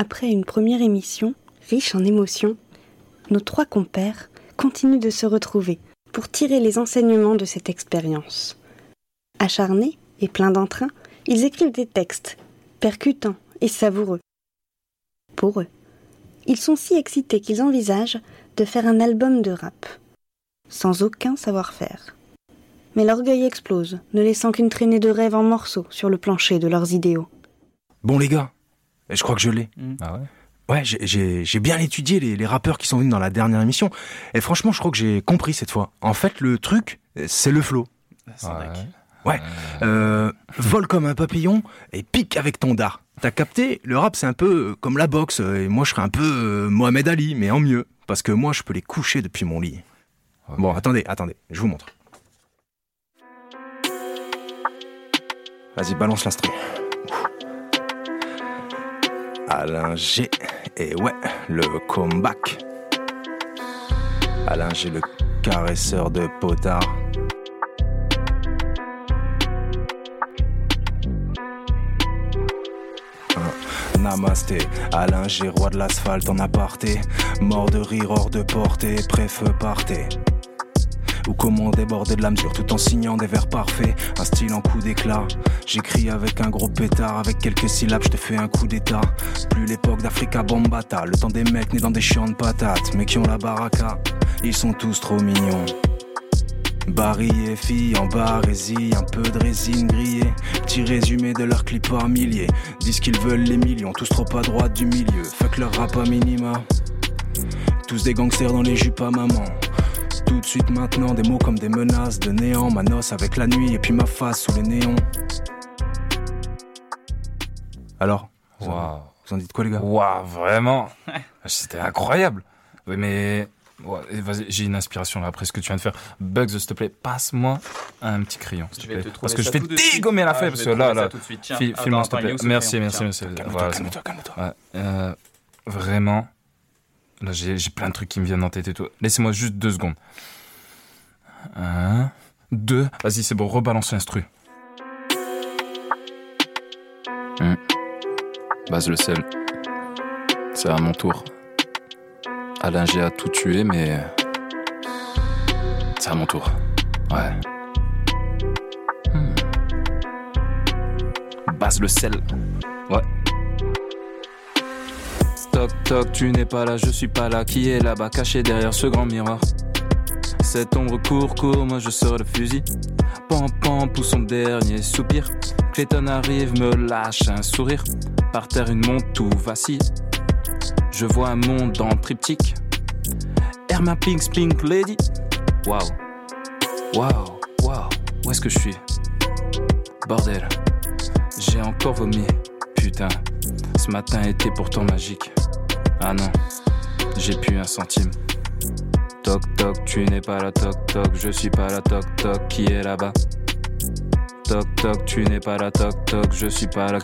Après une première émission, riche en émotions, nos trois compères continuent de se retrouver pour tirer les enseignements de cette expérience. Acharnés et pleins d'entrain, ils écrivent des textes, percutants et savoureux. Pour eux, ils sont si excités qu'ils envisagent de faire un album de rap, sans aucun savoir-faire. Mais l'orgueil explose, ne laissant qu'une traînée de rêves en morceaux sur le plancher de leurs idéaux. Bon les gars, je crois que je l'ai. Ah ouais? Ouais, j'ai- bien étudié les, les rappeurs qui sont venus dans la dernière émission. Et franchement, je crois que j'ai compris cette fois. En fait, le truc, c'est le flow. Ouais. Euh, vole comme un papillon et pique avec ton dard. T'as capté? Le rap, c'est un peu euh, comme la boxe. Et moi, je serais un peu euh, Mohamed Ali, mais en mieux. Parce que moi, je peux les coucher depuis mon lit. Bon, attendez, attendez, je vous montre. Vas-y, balance l'instru. Alain G. Et ouais, le comeback. Alain G, le caresseur de potard. Namasté, Alain G, roi de l'asphalte en aparté. Mort de rire hors de portée, préfeu partez. Ou comment déborder de la mesure tout en signant des vers parfaits. Un style en coup d'éclat. J'écris avec un gros pétard, avec quelques syllabes, je te fais un coup d'état. Plus l'époque d'Africa Bombata, le temps des mecs nés dans des champs de patates, mais qui ont la baraka. Ils sont tous trop mignons. Barry et filles en barésie, un peu de résine grillée. Petit résumé de leurs clips par milliers. Disent qu'ils veulent les millions, tous trop à droite du milieu. Fuck leur rap à minima. Tous des gangsters dans les jupes à maman. Tout de suite maintenant, des mots comme des menaces de néant. Ma noce avec la nuit et puis ma face sous les néons. Alors vous en- Waouh. Vous en dites quoi les gars? Waouh, vraiment C'était incroyable. Oui, mais. ouais, vas-y, j'ai une inspiration là après ce que tu viens de faire. Bugs, s'il te plaît, passe-moi un petit crayon. s'il te plaît. te parce que je vais tout de suite. dégommer la Ah, feuille. parce que là, là. File-moi, s'il te plaît. Merci, merci, merci. Calme-toi, Voilà, c'est calme-toi. Ouais, euh, vraiment. Là, j'ai j'ai plein de trucs qui me viennent en tête et tout. Laissez-moi juste deux secondes. Un, deux. Vas-y, c'est bon, rebalance l'instru. Hmm. Base le sel. C'est à mon tour. Alain G a tout tué, mais. C'est à mon tour. Ouais. Hmm. Base le sel. Ouais. Toc toc, tu n'es pas là, je suis pas là. Qui est là-bas, caché derrière ce grand miroir? Cette ombre court, court, moi je sors le fusil. Pam pam, pousse son dernier soupir. Clayton arrive, me lâche un sourire. Par terre, une montre tout vacille. Je vois un monde en triptyque. Herma Pink, Pink Lady. Waouh. Waouh. Waouh. Où est-ce que je suis? Bordel. J'ai encore vomi. Putain. Ce matin était pourtant magique. Ah non. J'ai plus un centime. Toc toc, tu n'es pas là, toc toc, je suis pas là, toc toc, qui est là-bas? Toc toc, tu n'es pas là, toc toc, je suis pas là.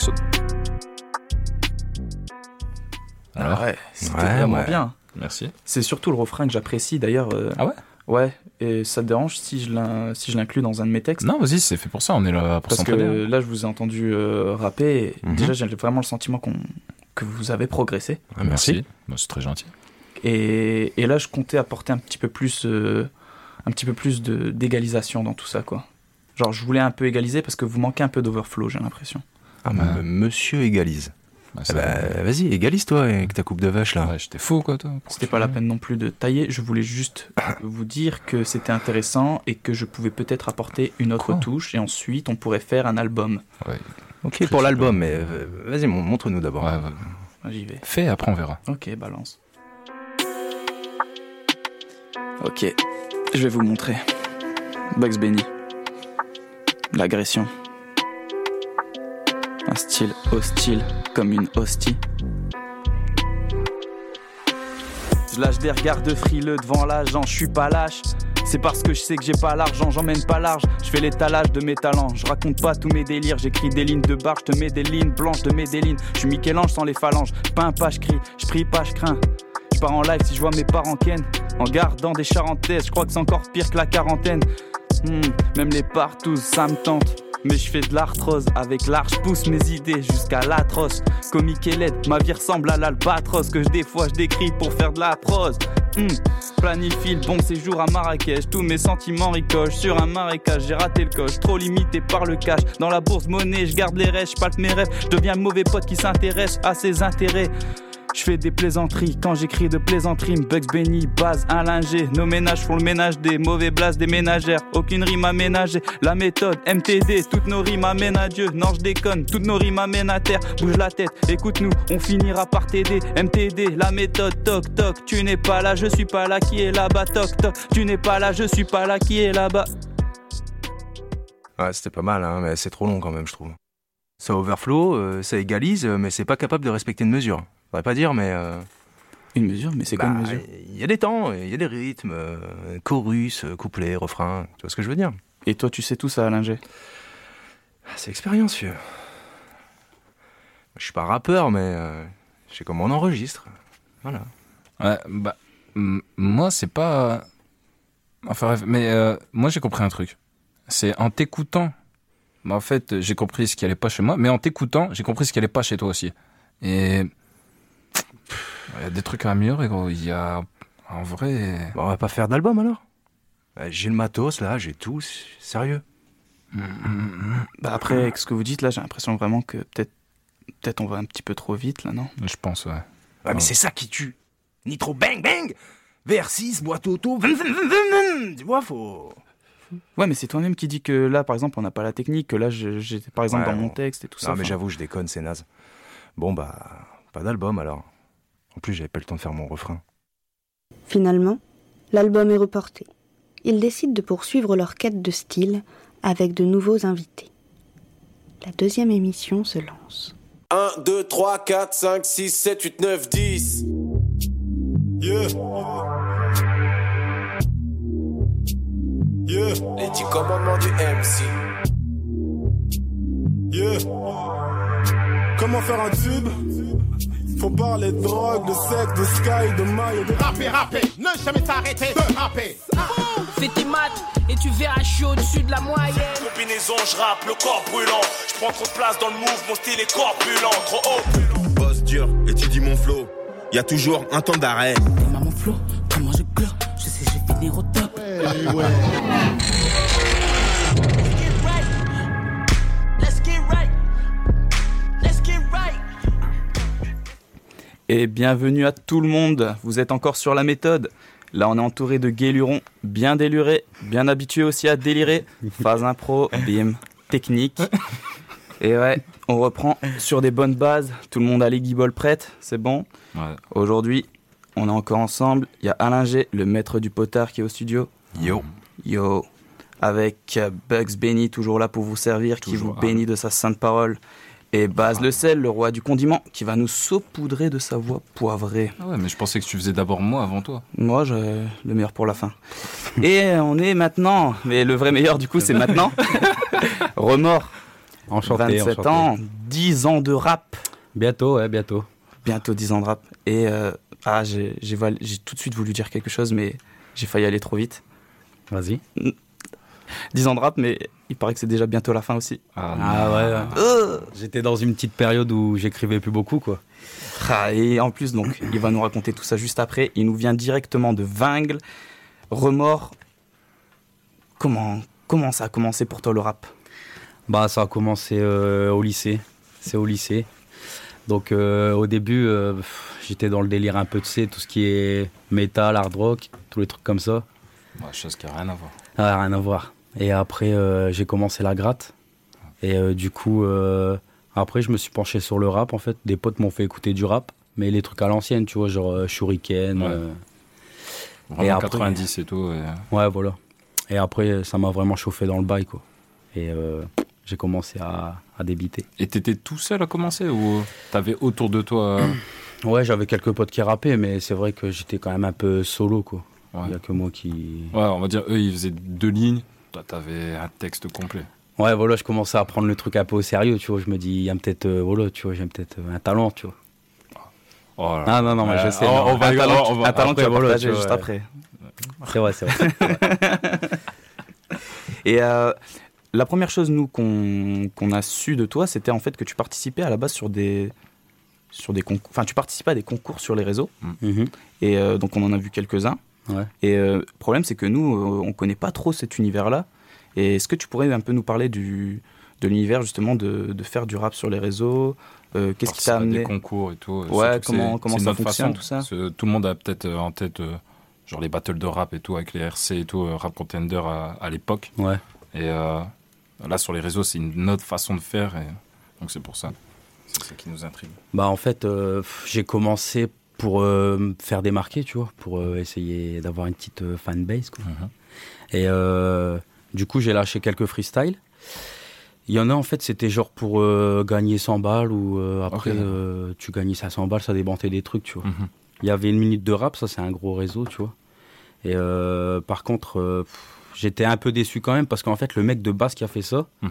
Alors, ouais, c'était Ouais, vraiment ouais. bien. merci. C'est surtout le refrain que j'apprécie d'ailleurs. euh, Ah ouais? Ouais, et ça te dérange si je si je l'inclus dans un de mes textes? Non, vas-y, c'est fait pour ça, on est là pour Parce que s'entraider. là, je vous ai entendu euh, rapper. Et Mhm. Déjà, j'ai vraiment le sentiment qu'on que vous avez progressé. Ah, Merci. Bah, c'est très gentil. Et, et là, je comptais apporter un petit peu plus, euh, un petit peu plus de d'égalisation dans tout ça, quoi. Genre, je voulais un peu égaliser parce que vous manquez un peu d'overflow, j'ai l'impression. Ah, m- monsieur égalise. Bah, Ah bah, vas-y, égalise-toi avec ta coupe de vache là. Ouais, j'étais fou, quoi, toi. C'était pas la peine non plus de tailler. Je voulais juste vous dire que c'était intéressant et que je pouvais peut-être apporter une autre Quoi? touche. Et ensuite, on pourrait faire un album. Ouais. Ok, pour l'album, mais euh, vas-y, mon- montre-nous d'abord. Ouais, ouais. Ah, J'y vais. Fais, après on verra. Ok, balance. Ok, je vais vous montrer. Bugs Bunny. L'agression. Un style hostile comme une hostie. Je lâche des regards de frileux devant l'agent, je suis pas lâche. C'est parce que je sais que j'ai pas l'argent, j'emmène pas large. Je fais l'étalage de mes talents, je raconte pas tous mes délires. J'écris des lignes de barre, je te mets des lignes blanches de mes délines. Je suis Michel-Ange sans les phalanges, peins pas, je crie, je prie pas, je crains. Je pars en live si je vois mes parents ken. En gardant des charentaises, je crois que c'est encore pire que la quarantaine. Hmm, même les partous, ça me tente. Mais je fais de l'arthrose. Avec l'art, je pousse mes idées jusqu'à l'atroce. Comique et laide, ma vie ressemble à l'albatros que des fois je décris pour faire de la prose. Hmm. Planifie le bon séjour à Marrakech. Tous mes sentiments ricochent sur un marécage. J'ai raté le coche, trop limité par le cash. Dans la bourse monnaie, je garde les restes, je mes rêves. Je deviens mauvais pote qui s'intéresse à ses intérêts. Je fais des plaisanteries quand j'écris de plaisanteries. Bugs Benny, base, un linger. Nos ménages font le ménage des mauvais blases des ménagères. Aucune rime aménagée. La méthode, MTD, toutes nos rimes amènent à Dieu. Non, je déconne, toutes nos rimes amènent à terre. Bouge la tête, écoute-nous, on finira par t'aider. MTD, la méthode, toc toc. Tu n'es pas là, je suis pas là, qui est là-bas, toc toc. Tu n'es pas là, je suis pas là, qui est là-bas. Ouais, c'était pas mal, hein, mais c'est trop long quand même, je trouve. Ça overflow, euh, ça égalise, mais c'est pas capable de respecter une mesure va pas dire, mais. Euh, une mesure Mais c'est quoi une bah, mesure? Il y a des temps, il y a des rythmes, euh, chorus, euh, couplet, refrain, tu vois ce que je veux dire? Et toi, tu sais tout ça, G? Ah, C'est expérience, vieux. Je suis pas rappeur, mais je sais comment on enregistre. Voilà. Ouais, bah, moi, c'est pas. Enfin, mais moi, j'ai compris un truc. C'est en t'écoutant. Bah, en fait, j'ai compris ce qui allait pas chez moi, mais en t'écoutant, j'ai compris ce qui allait pas chez toi aussi. Et il y a des trucs à améliorer, gros. Il y a. En vrai. on va pas faire d'album alors? Bah, J'ai le matos là, j'ai tout, sérieux. Bah après, avec ce que vous dites là, j'ai l'impression vraiment que peut-être peut-être on va un petit peu trop vite là, non? Je pense, ouais. mais c'est ça qui tue. Nitro bang bang VR6, boîte auto, tu vois, faut. Ouais, mais c'est toi-même qui dis que là, par exemple, on n'a pas la technique, que là, j'étais par exemple dans mon texte et tout ça. Non, mais j'avoue, je déconne, c'est naze. Bon, bah, pas d'album alors. En plus, j'avais pas le temps de faire mon refrain. Finalement, l'album est reporté. Ils décident de poursuivre leur quête de style avec de nouveaux invités. La deuxième émission se lance. 1, 2, 3, 4, 5, 6, 7, 8, 9, 10. Yeah. Yeah. Les 10 commandements du MC. Yeah. Comment faire un tube? Faut parler de drogue, de sexe, de sky, de maille, de rapper, rapper, ne jamais t'arrêter de rapper. Fais tes maths et tu verras, je suis au-dessus de la moyenne. Combinaison, je rappe, le corps brûlant. Je prends trop de place dans le move, mon style est corpulent, trop haut. Boss dur, étudie mon flow. Y a toujours un temps d'arrêt. Maman flow, comment je pleure, je sais, je vais finir au top. ouais. Et bienvenue à tout le monde, vous êtes encore sur la méthode. Là, on est entouré de guélurons bien délurés, bien habitués aussi à délirer. Phase impro, bim, technique. Et ouais, on reprend sur des bonnes bases. Tout le monde a les guibolles prêtes, c'est bon Aujourd'hui, on est encore ensemble. Il y a Alain G, le maître du potard qui est au studio. Yo. Yo. Avec Bugs Benny, toujours là pour vous servir, qui vous bénit de sa sainte parole. Et Baz le sel, le roi du condiment, qui va nous saupoudrer de sa voix poivrée. Ah ouais, mais je pensais que tu faisais d'abord moi avant toi. Moi, j'ai le meilleur pour la fin. Et on est maintenant, mais le vrai meilleur du coup, c'est maintenant. Remords. Enchanté. 27 ans, 10 ans de rap. Bientôt, ouais, bientôt. Bientôt 10 ans de rap. Et euh, ah, j'ai tout de suite voulu dire quelque chose, mais j'ai failli aller trop vite. Vas-y. 10 ans de rap, mais il paraît que c'est déjà bientôt la fin aussi. Ah, ah ouais. Euh. J'étais dans une petite période où j'écrivais plus beaucoup, quoi. Ah, et en plus, donc, il va nous raconter tout ça juste après. Il nous vient directement de Vingle. Remords. Comment, comment ça a commencé pour toi le rap? Bah, ça a commencé euh, au lycée. C'est au lycée. Donc, euh, au début, j'étais dans le délire un peu, de sais, tout ce qui est métal, hard rock, tous les trucs comme ça. Ouais, chose qui n'a rien à voir. Ah, rien à voir. Et après, euh, j'ai commencé la gratte. Et euh, du coup, euh, après, je me suis penché sur le rap, en fait. Des potes m'ont fait écouter du rap, mais les trucs à l'ancienne, tu vois, genre Shuriken. et après, 90 et tout. Ouais, voilà. Et après, ça m'a vraiment chauffé dans le bail, quoi. Et j'ai commencé à, à, débiter. Et t'étais tout seul à commencer ou t'avais autour de toi Ouais, j'avais quelques potes qui rappaient, mais c'est vrai que j'étais quand même un peu solo, quoi. Il n'y a que moi qui. Ouais, on va dire, eux, ils faisaient deux lignes. Toi, t'avais un texte complet. Ouais, voilà, je commençais à prendre le truc un peu au sérieux, tu vois. Je me dis, il y a peut-être, euh, voilà, tu vois, j'ai peut-être euh, un talent, tu vois. Oh là. Ah non, non, mais je sais. On, va, un talent, on va, un talent après, tu vas voilà, juste après. C'est vrai, c'est vrai. Et euh, la première chose, nous, qu'on a su de toi, c'était en fait que tu participais à la base sur des. Sur des concours. Enfin, tu participais à des concours sur les réseaux. Mhm. Et euh, donc, on en a vu quelques-uns. Ouais. Et euh, le problème, c'est que nous, euh, on connaît pas trop cet univers-là. Et est-ce que tu pourrais un peu nous parler du, de l'univers, justement, de, de faire du rap sur les réseaux Euh, Qu'est-ce qui t'a amené des concours et tout. Ouais, comment- comment ça fonctionne, façon. tout ça Tout le monde a peut-être euh, en tête euh, genre les battles de rap et tout avec les RC et tout, euh, rap contender à, à l'époque. Ouais. Et euh, là sur les réseaux, c'est une autre façon de faire et donc c'est pour ça. C'est ça qui nous intrigue. Bah en fait, euh, j'ai commencé pour euh, me faire démarquer, tu vois, pour euh, essayer d'avoir une petite euh, fanbase. Quoi. Mhm. Et du coup, j'ai lâché quelques freestyles. Il y en a en fait, c'était genre pour euh, gagner 100 balles ou euh, après Ok, d'accord. euh, tu gagnais 500 balles, ça débrantait des trucs, tu vois. Mhm. Il y avait une minute de rap, ça c'est un gros réseau, tu vois. Et par contre, j'étais un peu déçu quand même parce qu'en fait, le mec de base qui a fait ça, Mhm.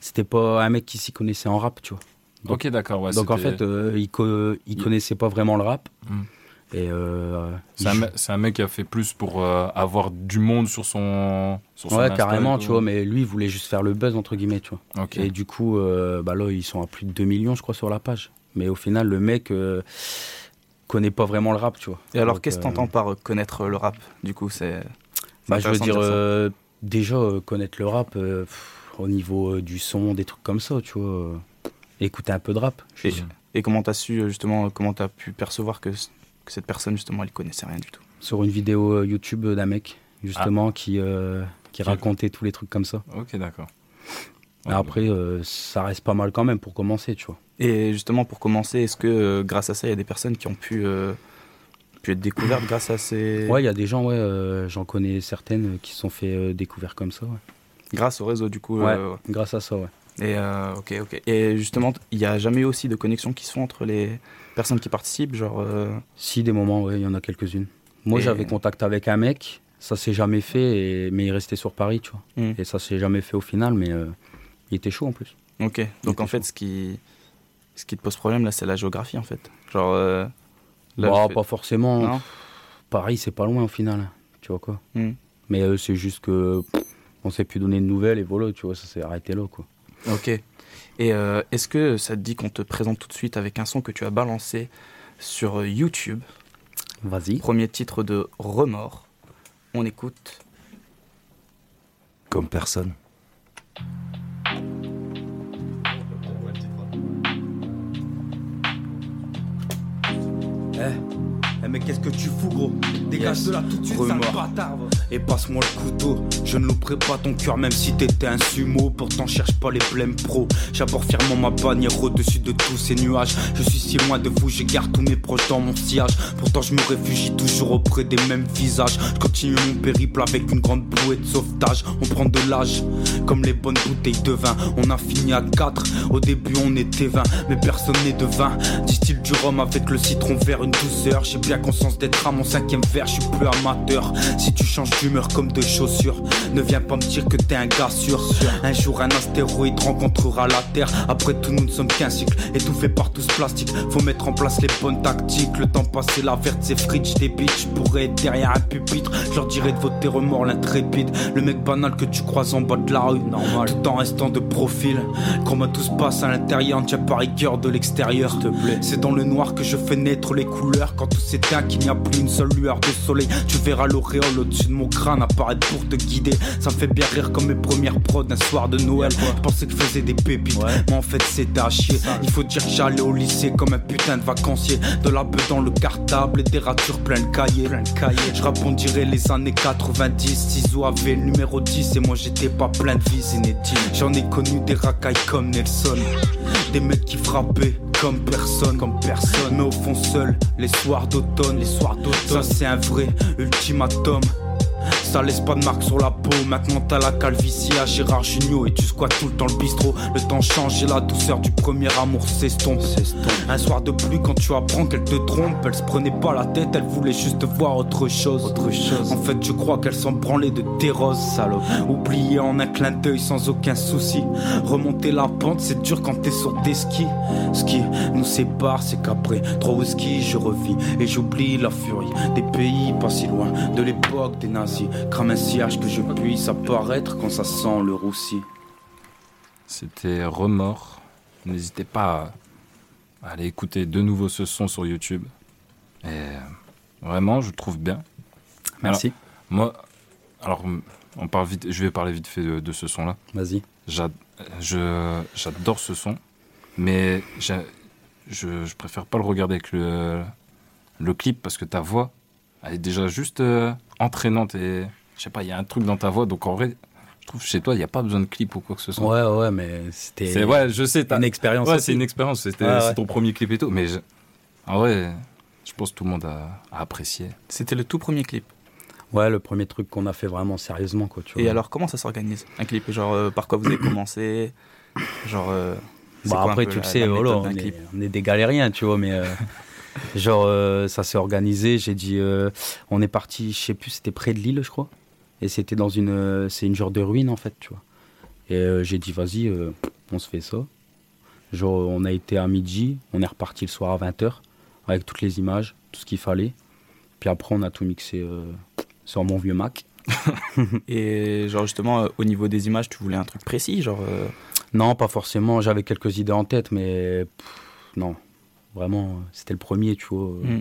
c'était pas un mec qui s'y connaissait en rap, tu vois. Donc- ok, d'accord. Ouais, Donc en fait, euh, il, co- il Il- connaissait pas vraiment le rap. Mm. Et euh, c'est il un, mec qui a fait plus pour euh, avoir du monde sur son. Sur ouais, carrément, tu vois. Mais lui, il voulait juste faire le buzz entre guillemets, tu vois. Et du coup, euh, bah là, ils sont à plus de 2 millions, je crois, sur la page. Mais au final, le mec euh, connaît pas vraiment le rap, tu vois. Et alors, qu'est-ce que euh, t'entends par connaître le rap Du coup, c'est. bah, je veux de dire, euh, déjà connaître le rap euh, pff, au niveau euh, du son, des trucs comme ça, tu vois. Euh, écouter un peu de rap. je Et, et comment t'as su, euh, justement, comment t'as pu percevoir que, cette personne, justement, elle connaissait rien du tout? Sur une vidéo euh, YouTube d'un mec, justement, qui, euh, qui Qui- racontait tous les trucs comme ça. Ok, d'accord. Mais après, euh, ça reste pas mal quand même pour commencer, tu vois. Et justement, pour commencer, est-ce que euh, grâce à ça, il y a des personnes qui ont pu, euh, pu être découvertes grâce à ces. Ouais, il y a des gens, ouais, euh, j'en connais certaines euh, qui se sont fait euh, découvrir comme ça, ouais. Grâce au réseau, du coup. Ouais. euh, Grâce à ça, ouais. Et euh, ok, ok. Et justement, il n'y a jamais eu aussi de connexion qui se font entre les personnes qui participent, genre. euh, Si, des moments, ouais, il y en a quelques-unes. Moi, Et- j'avais contact avec un mec, ça s'est jamais fait, et... mais il restait sur Paris, tu vois. Hmm. Et ça s'est jamais fait au final, mais euh, il était chaud en plus. Ok. Donc en fait, ce qui, ce qui te pose problème là, c'est la géographie en fait. Genre. là, Bah, fais- pas forcément. Non Paris, c'est pas loin au final, tu vois quoi. Hmm. Mais c'est juste que pff, on s'est plus donné de nouvelles, et voilà, tu vois, ça s'est arrêté là, quoi. Ok. Et euh, est-ce que ça te dit qu'on te présente tout de suite avec un son que tu as balancé sur euh, YouTube? Vas-y. Premier titre de Remords. On écoute. Comme personne. Eh mais qu'est-ce que tu fous gros? Dégage de là tout de suite sale bâtard. Et passe-moi le couteau. Je ne louperai pas ton cœur même si t'étais un sumo. Pourtant cherche pas les blèmes pro. J'aborde fièrement ma bannière au-dessus de tous ces nuages. Je suis si loin de vous, je garde tous mes proches dans mon sillage. Pourtant je me réfugie toujours auprès des mêmes visages. Je continue mon périple avec une grande bouée de sauvetage. On prend de l'âge comme les bonnes bouteilles de vin. On a fini à 4, au début on était 20 Mais personne n'est de vin Distille du rhum avec le citron vert une douceur. J'ai bien conscience d'être à mon cinquième verre, je suis plus amateur. Si tu changes d'humeur comme de chaussures Ne viens pas me dire que t'es un gars sûr. Un jour un astéroïde rencontrera la Terre. Après tout nous ne sommes qu'un cycle Étouffé par tout ce plastique Faut mettre en place les bonnes tactiques. Le temps passé la verte c'est fridge des bitches Je pourrais être derrière un pupitre. Je leur dirais de voter remords l'intrépide. Le mec banal que tu croises en bas de la rue. Normal. Tout en restant de profil. Comment tout se passe à l'intérieur. Tiens pas rigueur de l'extérieur. S'il te plaît. C'est dans le noir que je fais naître les couleurs. Quand tout s'éteint qu'il n'y a plus une seule lueur de soleil. Tu verras l'auréole au-dessus de mon crâne apparaître pour te guider. Ça me fait bien rire comme mes premières prods un soir de Noël. Je pensais que je faisais des pépites Mais en fait c'était à chier. Il faut dire que j'allais au lycée comme un putain de vacancier. De la beuh dans le cartable et des ratures plein de cahiers. Je rappe on dirait les années 90 Ciseaux avait le numéro 10 et moi j'étais pas plein de vie inédite J'en ai connu des racailles comme Nelson. Des mecs qui frappaient comme personne, comme personne. Au fond seul, les soirs d'automne, les soirs d'automne. Ça c'est un vrai ultimatum. Ça laisse pas de marque sur la peau. Maintenant t'as la calvitie à Gérard Junior et tu squattes tout le temps le bistrot. Le temps change et la douceur du premier amour s'estompe. Un soir de pluie quand tu apprends qu'elle te trompe, elle se prenait pas la tête, elle voulait juste voir autre chose. Autre chose. En fait, je crois qu'elle s'en branlait de tes roses, salope. Oubliée en un clin d'œil sans aucun souci. Remonter la pente, c'est dur quand t'es sur tes skis. Ce qui nous sépare, c'est qu'après trois whisky, je revis et j'oublie la furie des pays pas si loin de l'époque des nazis. Crame un sillage que je puisse apparaître quand ça sent le roussi. C'était Remords. N'hésitez pas à aller écouter de nouveau ce son sur YouTube. Et euh, vraiment, je le trouve bien. Merci. Alors, moi, alors, on parle vite, je vais parler vite fait de, de ce son-là. Vas-y. J'adore ce son, mais je préfère pas le regarder avec le, le clip parce que ta voix, elle est déjà juste euh, entraînante et je sais pas, il y a un truc dans ta voix, donc en vrai, je trouve chez toi, il n'y a pas besoin de clip ou quoi que ce soit. Ouais, ouais, mais c'était. C'est ouais, je sais, t'as une expérience Ouais, c'est une expérience. C'était Ouais, c'est ouais. ton premier clip et tout, mais je- en vrai, je pense que tout le monde a, a apprécié. C'était le tout premier clip. Ouais, le premier truc qu'on a fait vraiment sérieusement, quoi. Tu vois. Et alors, comment ça s'organise Un clip? Genre, euh, par quoi vous avez commencé? Genre. euh, c'est Bah quoi un après, peu tu le sais, on est, clip? on est des galériens, tu vois, mais euh, genre, euh, ça s'est organisé. J'ai dit, euh, on est parti, je sais plus, c'était près de Lille, je crois. Et c'était dans une, euh, c'est une genre de ruine, en fait, tu vois. Et j'ai dit, vas-y, on se fait ça. Genre, on a été à midi, on est reparti le soir à 20h, avec toutes les images, tout ce qu'il fallait. Puis après, on a tout mixé sur mon vieux Mac. Et genre, justement, au niveau des images, tu voulais un truc précis Genre. Non, pas forcément. J'avais quelques idées en tête, mais pff, non. Vraiment, c'était le premier, tu vois. hmm.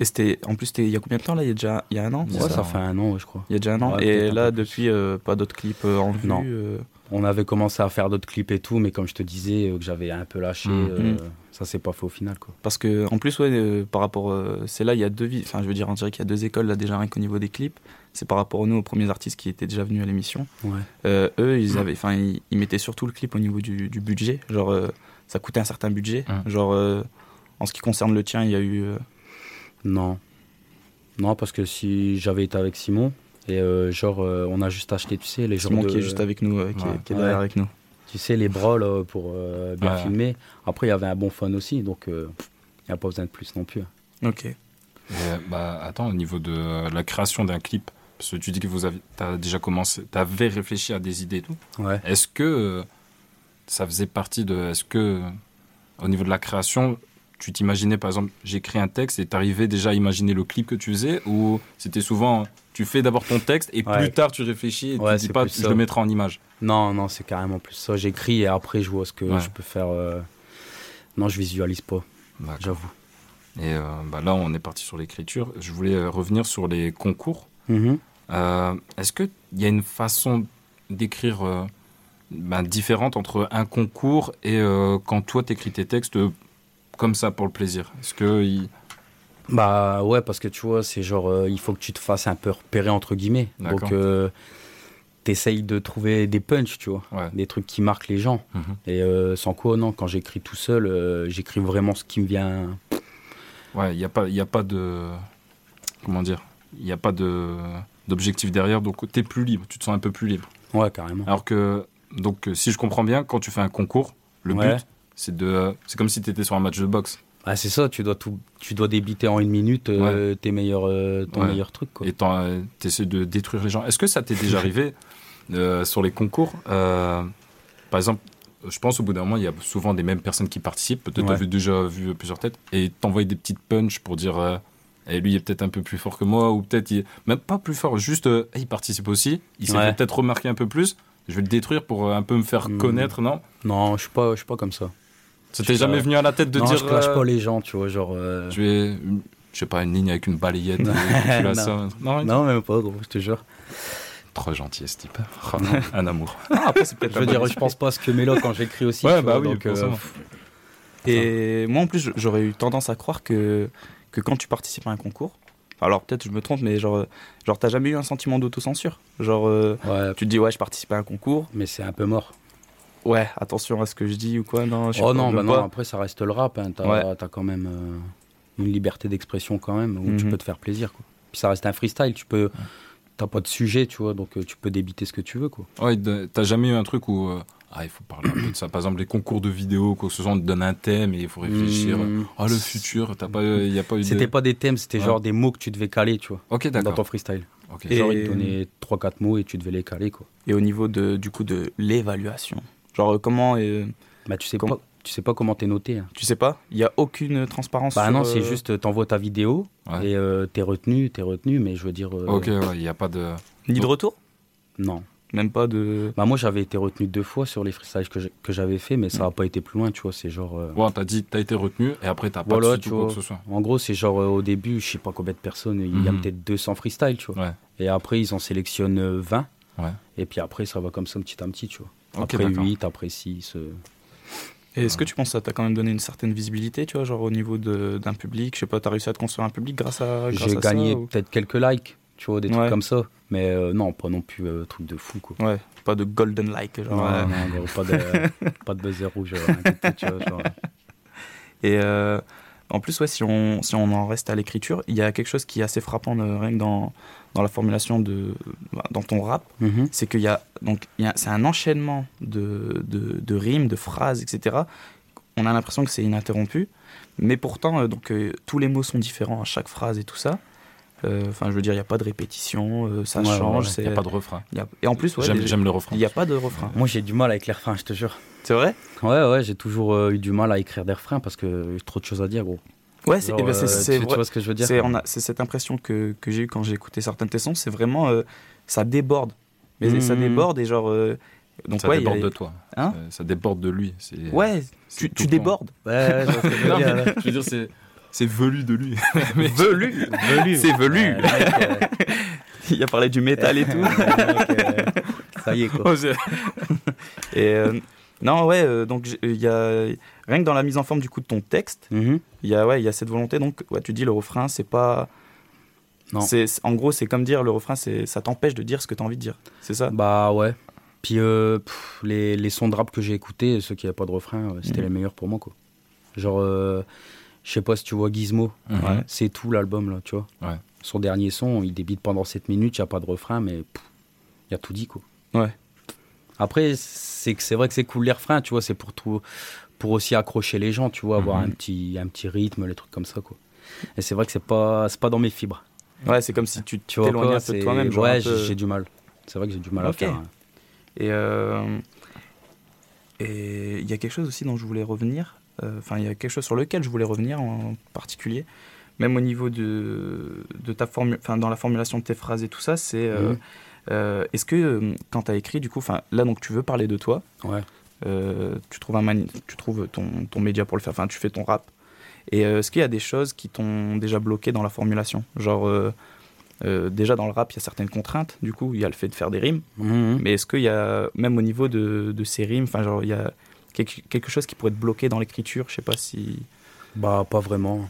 Et c'était. En plus, il y a combien de temps là? Il y a déjà il y a un an Ouais, ça, fait un an, je crois. Il y a déjà un an? Ouais, et là, depuis, euh, pas d'autres clips euh, en vue Non. euh, On avait commencé à faire d'autres clips et tout, mais comme je te disais, euh, que j'avais un peu lâché, Mhm. euh, ça s'est pas fait au final, quoi. Parce que en plus, ouais, euh, par rapport, euh, c'est là, il y a deux, enfin, je veux dire, on dirait qu'il y a deux écoles là déjà rien qu'au niveau des clips. C'est par rapport à nous, aux premiers artistes qui étaient déjà venus à l'émission. Ouais. Euh, eux, ils avaient, enfin, ils, ils mettaient surtout le clip au niveau du, du budget. Genre, euh, ça coûtait un certain budget. Genre, euh, en ce qui concerne le tien, il y a eu. euh, Non. Non, parce que si j'avais été avec Simon, et euh, genre, euh, on a juste acheté, tu sais, les genres Simon de- qui est juste avec nous, euh, qui, est- qui est derrière Ouais. avec nous. Tu sais, les bras, là, pour euh, bien Ouais. filmer. Après, il y avait un bon fun aussi, donc il n'y a pas besoin de plus non plus. Ok. Et, bah, attends, au niveau de la création d'un clip, parce que tu dis que vous avez as déjà commencé, tu avais réfléchi à des idées et tout. Ouais. Est-ce que ça faisait partie de. Est-ce que, au niveau de la création, tu t'imaginais, par exemple, j'écris un texte et t'arrivais déjà à imaginer le clip que tu faisais Ou c'était souvent, tu fais d'abord ton texte et Ouais. plus tard tu réfléchis et Ouais, tu dis pas, je le mettrai en image Non, non, c'est carrément plus ça. J'écris et après, je vois ce que Ouais. je peux faire. euh, Non, je visualise pas, j'avoue. Et euh, bah, là, on est parti sur l'écriture. Je voulais euh, revenir sur les concours. Mhm. Euh, Est-ce qu'il y a une façon d'écrire ben, différente entre un concours et quand toi t'écris tes textes comme ça pour le plaisir Est-ce que il- Bah ouais, parce que tu vois, c'est genre, euh, il faut que tu te fasses un peu repérer, entre guillemets. Donc, euh, t'essayes de trouver des punchs, tu vois, Ouais. des trucs qui marquent les gens. Mhm. Et euh, sans quoi, non, quand j'écris tout seul, euh, j'écris vraiment ce qui me vient. Ouais, il n'y a, pas- il y a pas de. Comment dire Il n'y a pas de d'objectif derrière, donc tu es plus libre, tu te sens un peu plus libre. Ouais, carrément. Alors que, donc, si je comprends bien, quand tu fais un concours, le Ouais. but, c'est de. C'est comme si tu étais sur un match de boxe. Ah, c'est ça, tu dois, tout, tu dois débiter en une minute euh, tes meilleurs, euh, ton Ouais. meilleur truc. Quoi. Et tu essaies de détruire les gens. Est-ce que ça t'est déjà arrivé euh, sur les concours euh, Par exemple, je pense au bout d'un moment, il y a souvent des mêmes personnes qui participent. Peut-être Ouais. tu as déjà vu plusieurs têtes. Et t'envoies des petites punches pour dire euh, Eh, lui, il est peut-être un peu plus fort que moi. Ou peut-être, il même pas plus fort, juste euh, Eh, il participe aussi. Il s'est peut-être remarquer un peu plus. Je vais le détruire pour euh, un peu me faire Hmm. connaître, non? Non, je suis pas, je suis pas comme ça. Suis jamais venu à la tête de non, dire je clash euh, pas les gens, tu vois, genre. euh, Je vais, je sais pas, une ligne avec une balayette. la Non. non, Non, même pas, gros, je te jure. Trop gentil ce type. Oh non, un amour. Ah, après, c'est peut-être Je veux dire, je pense pas à ce que Mélo quand j'écris aussi. Ouais, bah vois, oui, donc, euh. Et moi, en plus, j'aurais eu tendance à croire que, que quand tu participes à un concours, alors peut-être je me trompe, mais genre, genre t'as jamais eu un sentiment d'autocensure Genre, euh, ouais, tu te dis, ouais, je participe à un concours, mais c'est un peu mort. Ouais, attention à ce que je dis ou quoi, non, je Oh pas, non, bah non, après ça reste le rap. Hein. T'as Ouais. t'as quand même euh, une liberté d'expression quand même où tu Mhm. peux te faire plaisir. Quoi. Puis ça reste un freestyle. Tu peux, t'as pas de sujet, tu vois, donc euh, tu peux débiter ce que tu veux, quoi. Ouais, t'as jamais eu un truc où euh, ah il faut parler un peu de ça. Par exemple les concours de vidéo, quoi que ce soit, on te donne un thème et il faut réfléchir. Mmh. Ah le futur, t'as pas, il y a pas eu. de- C'était pas des thèmes, c'était Ouais. genre des mots que tu devais caler, tu vois, Ok dans ton d'accord. freestyle. Ok. Et- Genre ils te donnaient 3-4 mots et tu devais les caler, quoi. Et au niveau de, du coup de l'évaluation, genre euh, comment, euh, Bah tu sais Comment- pas, tu sais pas comment t'es noté. hein. tu sais pas, il y a aucune transparence. Bah sur, non, c'est euh, juste t'envoies ta vidéo Ouais. et euh, t'es retenu, t'es retenu, mais je veux dire. euh, Ok ouais, il y a pas de. ni de retour? Non. Même pas de. Bah moi j'avais été retenu deux fois sur les freestyles que j'avais fait, mais ça n'a pas été plus loin, tu vois. C'est genre. euh, Ouais, t'as dit, t'as été retenu et après t'as pas Voilà, de suite tu ou quoi vois. que ce soit. En gros, c'est genre euh, au début, je sais pas combien de personnes, il y a Mhm. peut-être 200 freestyles, tu vois. Ouais. Et après, ils en sélectionnent euh, 20. Ouais. Et puis après, ça va comme ça petit à petit, tu vois. Après d'accord. 8, après 6. Et est-ce que tu penses que ça t'a quand même donné une certaine visibilité, tu vois, genre au niveau de- d'un public? Je sais pas, t'as réussi à te construire un public grâce à. J'ai gagné ou- peut-être quelques likes, tu vois, des Ouais. trucs comme ça. Mais euh, non, pas non plus euh, truc de fou, quoi. Ouais, pas de golden like, genre. non, euh, non, gros, pas de, pas de buzzer rouge. euh, tu vois, genre. Et euh, en plus, ouais, si on, si on en reste à l'écriture, il y a quelque chose qui est assez frappant de, rien que dans, dans la formulation de bah, dans ton rap, Mhm. c'est qu'il y a donc il c'est un enchaînement de, de, de rimes, de phrases, etc. On a l'impression que c'est ininterrompu, mais pourtant euh, donc euh, tous les mots sont différents à chaque phrase et tout ça. Euh, Enfin, je veux dire, il n'y a pas de répétition, euh, ça Ouais, change. ouais. c'est- Y a pas de refrain. il a- Et en plus, ouais, J'aime les- j'aime le refrain. il n'y a pas de refrain. Moi, j'ai du mal avec les refrains, je te jure. C'est vrai? Ouais, ouais, j'ai toujours euh, eu du mal à écrire des refrains parce que j'ai trop de choses à dire, gros. Ouais, c'est Genre, eh ben, c'est- euh, c'est tu, vois ce que je veux dire? C'est cette impression que, que j'ai eu quand j'ai écouté certaines de tes sons, c'est vraiment euh, ça déborde. Mais ça déborde et genre euh, donc ça ouais, a- déborde de toi. Hein? Ça- ça déborde de lui. Ouais, tu, tu débordes. Ouais, veux Non, mais je veux dire, c'est c'est velu de lui. Velu, Velu. c'est velu. Ouais, Il a parlé du métal et tout. ça y est, quoi. et euh, non ouais, euh, donc il y a rien que dans la mise en forme du coup de ton texte, Mhm. il y a ouais, il y a cette volonté donc ouais, tu dis le refrain, c'est pas Non. c'est en gros, c'est comme dire le refrain, c'est ça t'empêche de dire ce que tu as envie de dire. C'est ça? Bah ouais. Puis euh, pff, les, les sons de rap que j'ai écoutés, ceux qui n'avaient pas de refrain, euh, c'était Mhm. les meilleurs pour moi, quoi. Genre, euh, je sais pas si tu vois Gizmo. Ouais. c'est tout l'album, là, tu vois. Ouais. Son dernier son, il débite pendant 7 minutes, il n'y a pas de refrain, mais il y a tout dit, quoi. Ouais. Après, c'est que c'est vrai que c'est cool les refrains, tu vois, c'est pour tout, pour aussi accrocher les gens, tu vois, avoir Mhm. un petit, un petit rythme, les trucs comme ça, quoi. Et c'est vrai que c'est pas, c'est pas dans mes fibres. Ouais, c'est comme si tu t'éloignais un peu de toi-même. Ouais, peu- j'ai du mal. C'est vrai que j'ai du mal Ok. à faire. hein. Et euh, et il y a quelque chose aussi dont je voulais revenir. euh, Enfin, il y a quelque chose sur lequel je voulais revenir en particulier. Même au niveau de, de ta formule, enfin dans la formulation de tes phrases et tout ça, c'est euh, Mhm. Euh, est-ce que euh, quand tu as écrit, du coup, là donc tu veux parler de toi, Ouais. euh, tu trouves un mani- tu trouves ton, ton média pour le faire, enfin tu fais ton rap. Et est-ce qu'il y a des choses qui t'ont déjà bloqué dans la formulation, genre euh, euh, déjà dans le rap il y a certaines contraintes, du coup il y a le fait de faire des rimes. Mhm. Mais est-ce qu'il y a, même au niveau de, de ces rimes, genre, il y a quelque, quelque chose qui pourrait te bloquer dans l'écriture? Je sais pas si Bah, pas vraiment.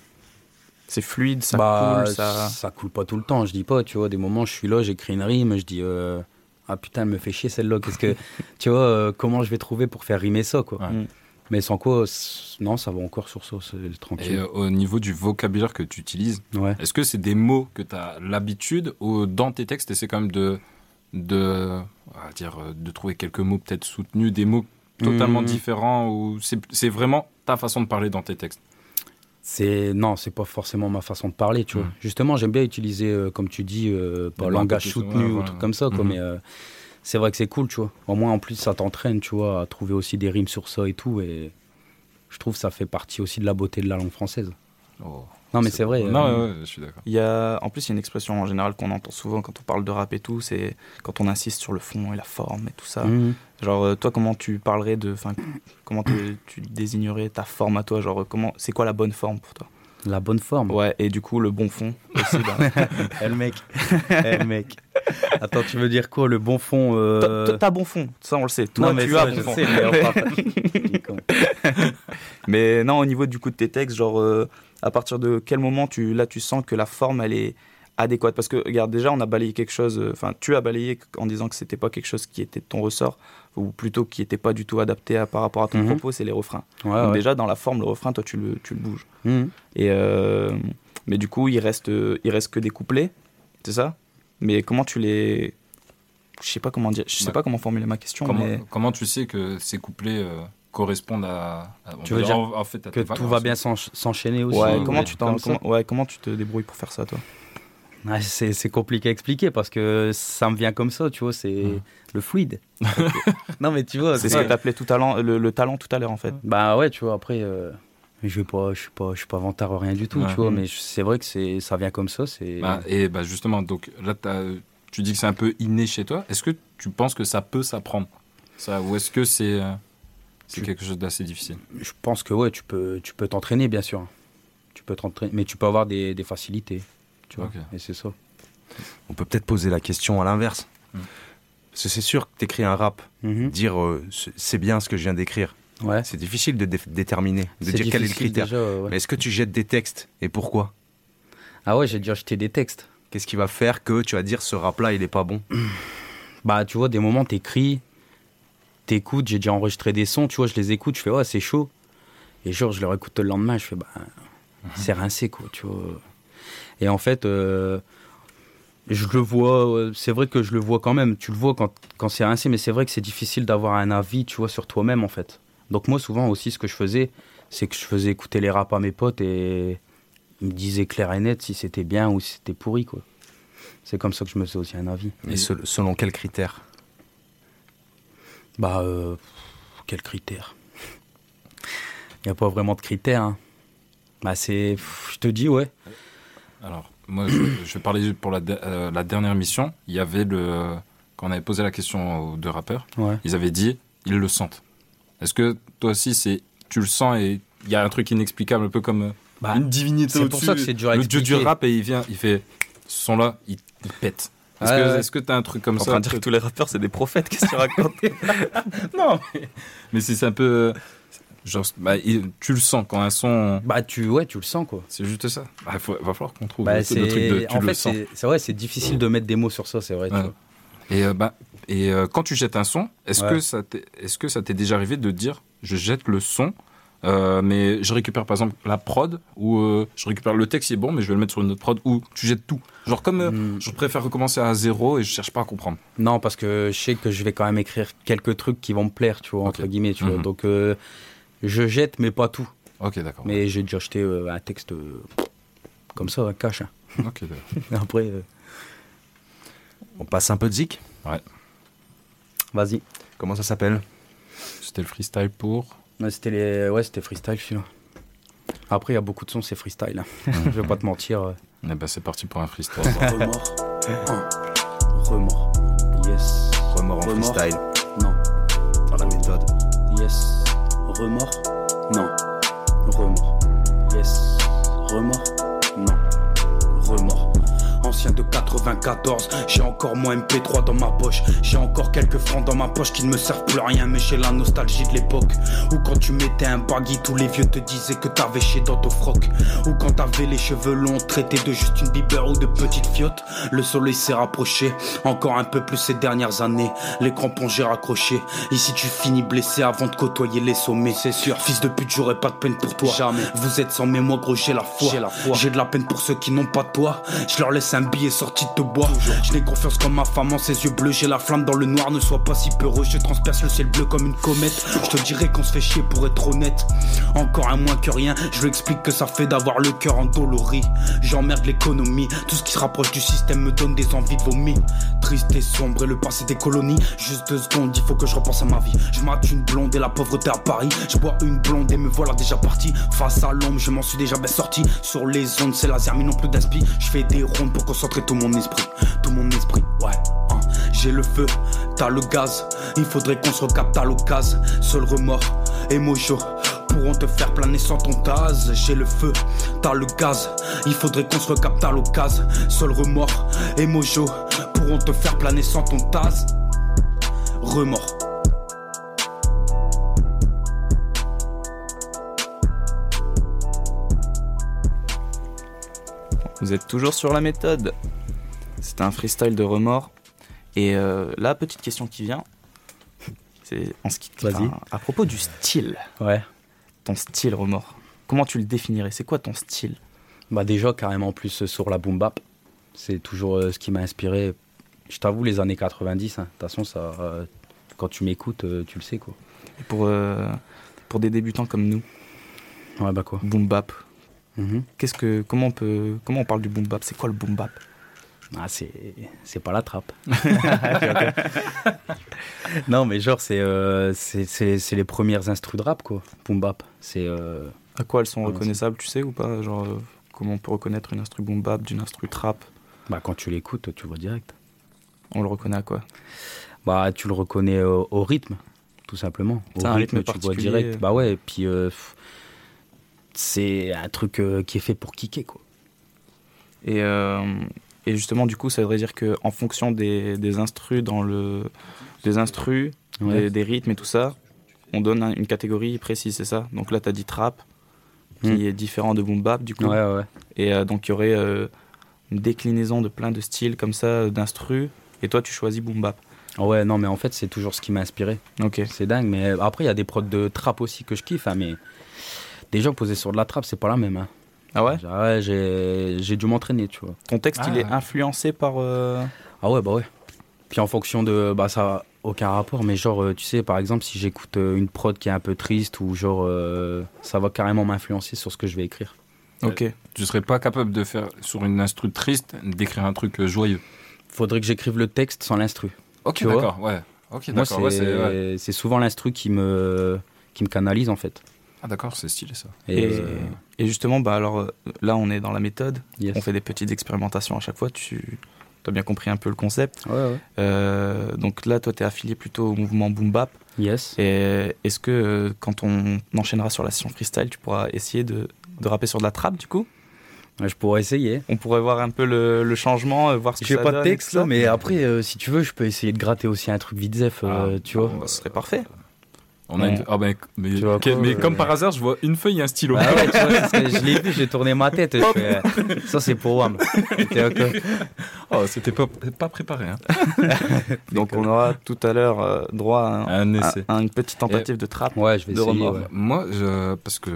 C'est fluide, ça bah, coule, ça. coule pas tout le temps, je dis pas, tu vois, des moments je suis là, j'écris une rime, je dis euh, ah putain, elle me fait chier celle-là, qu'est-ce que tu vois, euh, comment je vais trouver pour faire rimer ça quoi. Ouais. Mais sans quoi non, ça va encore sur ça, c'est Et tranquille. euh, au niveau du vocabulaire que tu utilises, Ouais. est-ce que c'est des mots que tu as l'habitude ou dans tes textes, et c'est quand même de, de, dire, de trouver quelques mots peut-être soutenus, des mots totalement Mhm. différents, ou c'est vraiment ta façon de parler dans tes textes? C'est non, c'est pas forcément ma façon de parler, tu vois. Mm. Justement, j'aime bien utiliser euh, comme tu dis euh, pas langage soutenu ouais, ou voilà. truc comme ça quoi, Mhm. mais euh, c'est vrai que c'est cool, tu vois. Au moins en plus ça t'entraîne, tu vois, à trouver aussi des rimes sur ça et tout et je trouve que ça fait partie aussi de la beauté de la langue française. Oh. Non mais c'est vrai. Non, euh, ouais, ouais, je suis d'accord. Il y a, en plus, il y a une expression en général qu'on entend souvent quand on parle de rap et tout, c'est quand on insiste sur le fond et la forme et tout ça. mhm. Genre, euh, toi, comment tu parlerais de, enfin, comment tu, tu désignerais ta forme à toi? Genre, comment, c'est quoi la bonne forme pour toi? La bonne forme. Ouais, et du coup, le bon fond aussi. bah. Eh le mec. Eh le mec. Attends, tu veux dire quoi Le bon fond euh, T'as bon fond, ça on le sait. Toi, Non, mais tu ça, as bon fond. sais. Mais non, au niveau du coup de tes textes, genre euh, à partir de quel moment tu là tu sens que la forme elle est adéquate? Parce que regarde, déjà on a balayé quelque chose. euh, Enfin, tu as balayé en disant que c'était pas quelque chose qui était de ton ressort, ou plutôt qui était pas du tout adapté à, par rapport à ton Mhm. propos, c'est les refrains. Ouais, Donc ouais. déjà dans la forme, le refrain, toi tu le tu le bouges. Mhm. Et euh, mais du coup, il reste il reste que des couplets, c'est ça? Mais comment tu les je sais pas comment dire, je sais Ouais. pas comment formuler ma question, Comment, mais comment tu sais que ces couplets euh, correspondent à. Tu veux dire en, en fait, à Que tout vacances. va bien s'ench- s'enchaîner aussi. ouais, ou comment tu trucs t'en- comme ça. comment, ouais, comment tu te débrouilles pour faire ça, toi? C'est compliqué à expliquer parce que ça me vient comme ça, tu vois, c'est Mhm. le fluide. non mais tu vois, C'est ce que t'appelais tout talent, le, le talent tout à l'heure en fait. Bah ouais, tu vois, après, euh, je pas, je suis pas, je suis pas vantard rien du tout, Ouais. tu vois, Mhm. mais c'est vrai que c'est, ça vient comme ça, c'est. Bah, et bah justement, donc là, tu dis que c'est un peu inné chez toi. Est-ce que tu penses que ça peut s'apprendre? Ça, Ou est-ce que c'est euh, c'est quelque chose d'assez difficile Je pense que ouais, tu peux tu peux t'entraîner, bien sûr. Tu peux t'entraîner, mais tu peux avoir des, des facilités. Tu vois, et c'est ça. On peut peut-être poser la question à l'inverse. Mm. Parce que c'est sûr que t'écris un rap, Mhm. dire euh, c'est- bien ce que je viens d'écrire. Ouais. C'est difficile de dé- déterminer, de dire quel est le difficile critère. déjà, ouais. Mais est-ce que tu jettes des textes et pourquoi? Ah ouais, j'ai déjà jeté des textes. Qu'est-ce qui va faire que tu vas dire ce rap-là, il est pas bon? Bah, tu vois, des moments, t'écris, t'écoutes, j'ai déjà enregistré des sons, tu vois, je les écoute, je fais, ouais, c'est chaud. Et genre, je les réécoute le lendemain, je fais, bah, c'est rincé, quoi, tu vois. Et en fait, euh, je le vois, euh, c'est vrai que je le vois quand même, tu le vois quand, quand c'est rincé, mais c'est vrai que c'est difficile d'avoir un avis, tu vois, sur toi-même, en fait. Donc, moi, souvent aussi, ce que je faisais, c'est que je faisais écouter les raps à mes potes et ils me disaient clair et net si c'était bien ou si c'était pourri, quoi. C'est comme ça que je me fais aussi un avis. Et sel- selon quels critères? Bah, euh, quels critères Il n'y a pas vraiment de critères. hein. Bah, c'est. Je te dis, ouais. Alors, moi, je, je vais parler pour la, de- euh, la dernière mission. Il y avait le. Quand on avait posé la question aux deux rappeurs, Ouais. ils avaient dit ils le sentent. Est-ce que toi aussi, c'est tu le sens et il y a un truc inexplicable, un peu comme euh, Bah, une divinité c'est pour ça que c'est dur à Le dieu du rap et il vient, il fait ce son-là, il, il pète. Est-ce Ouais, que ouais. que t'as un truc comme en ça train de dire que tous les rappeurs, c'est des prophètes. Qu'est-ce que tu racontes Non, mais. Mais c'est un peu. Genre, bah, il- tu le sens quand un son. Bah, tu, ouais, tu le sens, quoi. C'est juste ça. Il va falloir qu'on trouve Bah, le, c'est. le truc de tu en le fait, sens. c'est c'est vrai, c'est difficile de mettre des mots sur ça, c'est vrai. tu Ouais. Et, euh, bah, et euh, quand tu jettes un son, est-ce Ouais. que ça t'est est-ce que ça t'est déjà arrivé de dire je jette le son, euh, mais je récupère par exemple la prod ou euh, je récupère le texte, il est bon, mais je vais le mettre sur une autre prod ou tu jettes tout. Genre comme euh, Hmm. je préfère recommencer à zéro et je cherche pas à comprendre. Non, parce que je sais que je vais quand même écrire quelques trucs qui vont me plaire, tu vois, entre guillemets, tu vois. Mhm. Donc, euh, je jette, mais pas tout. Ok, d'accord. Mais j'ai déjà jeté euh, un texte euh, comme ça, un cash. hein. Ok, d'accord. Après, euh, On passe un peu de zik Ouais. vas-y. Comment ça s'appelle? C'était le freestyle pour. Ouais, c'était les... ouais, c'était freestyle celui-là. Après, il y a beaucoup de sons, c'est freestyle. hein. je vais pas te mentir. euh. Eh ben, c'est parti pour un freestyle. Remords. Remords. Yes. Remords en Remords. freestyle. Non. Dans la méthode. Yes. Remords. Non. Remords. Yes. Remords. Non. Remords. Ancien de 94, j'ai encore mon MP3 dans ma poche. J'ai encore quelques francs dans ma poche qui ne me servent plus à rien, mais j'ai la nostalgie de l'époque. Où quand tu mettais un baggy, tous les vieux te disaient que t'avais chié dans ton froc. Ou quand t'avais les cheveux longs, traités de juste une biber ou de petite fiotte. Le soleil s'est rapproché, encore un peu plus ces dernières années. Les crampons j'ai raccroché. Ici tu finis blessé avant de côtoyer les sommets. C'est sûr, fils de pute, j'aurais pas de peine pour toi. Jamais. Vous êtes sans mémoire, gros, j'ai la foi. J'ai la foi. J'ai de la peine pour ceux qui n'ont pas de toi. Je leur laisse un billet sorti Je n'ai confiance comme ma femme en ses yeux bleus. J'ai la flamme dans le noir, ne sois pas si peureux. Je transperce le ciel bleu comme une comète. Je te dirais qu'on se fait chier pour être honnête. Encore un moins que rien. Je lui explique que ça fait d'avoir le cœur endolori. J'emmerde l'économie. Tout ce qui se rapproche du système me donne des envies de vomir. Triste et sombre et le passé des colonies. Juste deux secondes, il faut que je repense à ma vie. Je mate une blonde et la pauvreté à Paris. Je bois une blonde et me voilà déjà parti. Face à l'ombre, je m'en suis déjà bien sorti. Sur les ondes, c'est laser, mais non plus d'aspi. Je fais des rondes pour concentrer tout mon Tout mon esprit, ouais. hein. J'ai le feu, t'as le gaz. Il faudrait qu'on se recapte à l'occasion. Seul remords et mojo pourront te faire planer sans ton taz. J'ai le feu, t'as le gaz. Il faudrait qu'on se recapte à l'occasion. Seul remords et mojo pourront te faire planer sans ton taz. Remords. Vous êtes toujours sur la méthode. C'est un freestyle de remords. Et euh, la petite question qui vient, c'est en ce qui enfin, à propos du style. Ouais. Ton style remords. Comment tu le définirais? C'est quoi ton style? Bah déjà carrément plus sur la boom bap. C'est toujours euh, ce qui m'a inspiré. Je t'avoue les années 90. hein. De toute façon ça, euh, quand tu m'écoutes, euh, tu le sais quoi. Et pour pour des débutants comme nous, Ouais bah quoi. boom bap. Mhm. Qu'est-ce que comment on peut comment on parle du boom bap? C'est quoi le boom bap? Ah c'est c'est pas la trappe. non mais genre c'est euh, c'est les premières instrus de rap quoi. Boom bap. C'est euh, À quoi elles sont reconnaissables, tu sais ou pas Genre euh, comment on peut reconnaître une instru boom bap d'une instru trap? Bah quand tu l'écoutes, tu vois direct. On le reconnaît à quoi? Bah, tu le reconnais au, au rythme, tout simplement. Au C'est un rythme tu vois direct. Bah ouais, et puis euh, c'est un truc qui est fait pour kicker, quoi. Et, euh, et justement, du coup, ça voudrait dire que en fonction des, des instrus dans le, des instrus, Ouais. des, des rythmes et tout ça, on donne un- une catégorie précise, c'est ça. Donc là, tu as dit trap, qui Hmm. est différent de boom bap, du coup. Ouais, ouais. Et euh, donc, il y aurait euh, une déclinaison de plein de styles comme ça, d'instrus. Et toi, tu choisis boom bap. Ouais, non, mais en fait, c'est toujours ce qui m'a inspiré. Ok. C'est dingue, mais après, il y a des prods de trap aussi que je kiffe, hein, mais déjà, poser sur de la trap, c'est pas la même. hein. Ah ouais Ouais, j'ai j'ai dû m'entraîner, tu vois. Ton texte, il Ah. est influencé par. euh, Ah ouais, bah ouais. Puis en fonction de. Bah ça a aucun rapport, mais genre, euh, tu sais, par exemple, si j'écoute euh, une prod qui est un peu triste ou genre. euh, ça va carrément m'influencer sur ce que je vais écrire. Ok. Tu serais pas capable de faire, sur une instru triste, d'écrire un truc joyeux. Faudrait que j'écrive le texte sans l'instru. Ok, d'accord, ouais. Ok, Moi, ouais, ouais. c'est souvent l'instru qui me, qui me canalise en fait. Ah, d'accord, c'est stylé ça. Et, Et, euh, et justement, bah alors euh, là, on est dans la méthode. yes. On fait des petites expérimentations à chaque fois. Tu as bien compris un peu le concept. Ouais, ouais. Euh, donc là, toi, tu es affilié plutôt au mouvement boom bap. Yes. Et est-ce que euh, quand on enchaînera sur la session freestyle, tu pourras essayer de, de rapper sur de la trap du coup? Je pourrais essayer. On pourrait voir un peu le, le changement, euh, voir ce que J'ai ça pas de donne et texte tout ça là, mais après, euh, si tu veux, je peux essayer de gratter aussi un truc vite zef, euh, tu vois. Bah, ce serait parfait. On a une- ah, ben, mais, Tu vois ok, quoi, mais euh, comme par hasard, je vois une feuille et un stylo. Ah ouais, tu vois, c'est ce que je l'ai vu, j'ai tourné ma tête. je fais, euh, ça, c'est pour WAM. Oh, c'était pas, pas préparé. Hein. Donc on aura tout à l'heure euh, droit à, un- Un essai. à- à une petite tentative de trap. Ouais, je vais De essayer. ouais. Moi, je, parce que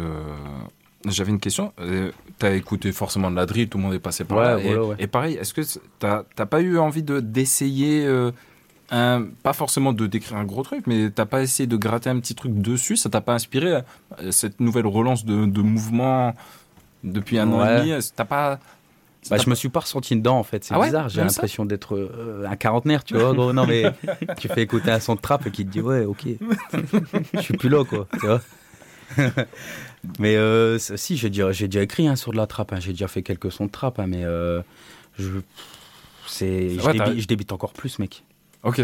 j'avais une question. Euh, T'as écouté forcément de la drill, tout le monde est passé par Ouais, là. et, voilà, ouais. et pareil, est-ce que t'as t'as pas eu envie de d'essayer, un, pas forcément de décrire un gros truc, mais t'as pas essayé de gratter un petit truc dessus Ça t'a pas inspiré euh, cette nouvelle relance de, de mouvement depuis un an Ouais. et demi T'as pas Bah, je me suis pas ressenti dedans en fait, c'est Ah ouais bizarre, j'ai l'impression d'être euh, un quarantenaire, tu vois. Gros. Non mais tu fais écouter un son de trap et qui te dit ouais, ok, je suis plus là quoi, tu vois. mais euh, si, j'ai déjà, j'ai déjà écrit hein, sur de la trap, hein, j'ai déjà fait quelques sons de trap, hein, mais euh, je, c'est, Ouais, débite, je débite encore plus, mec.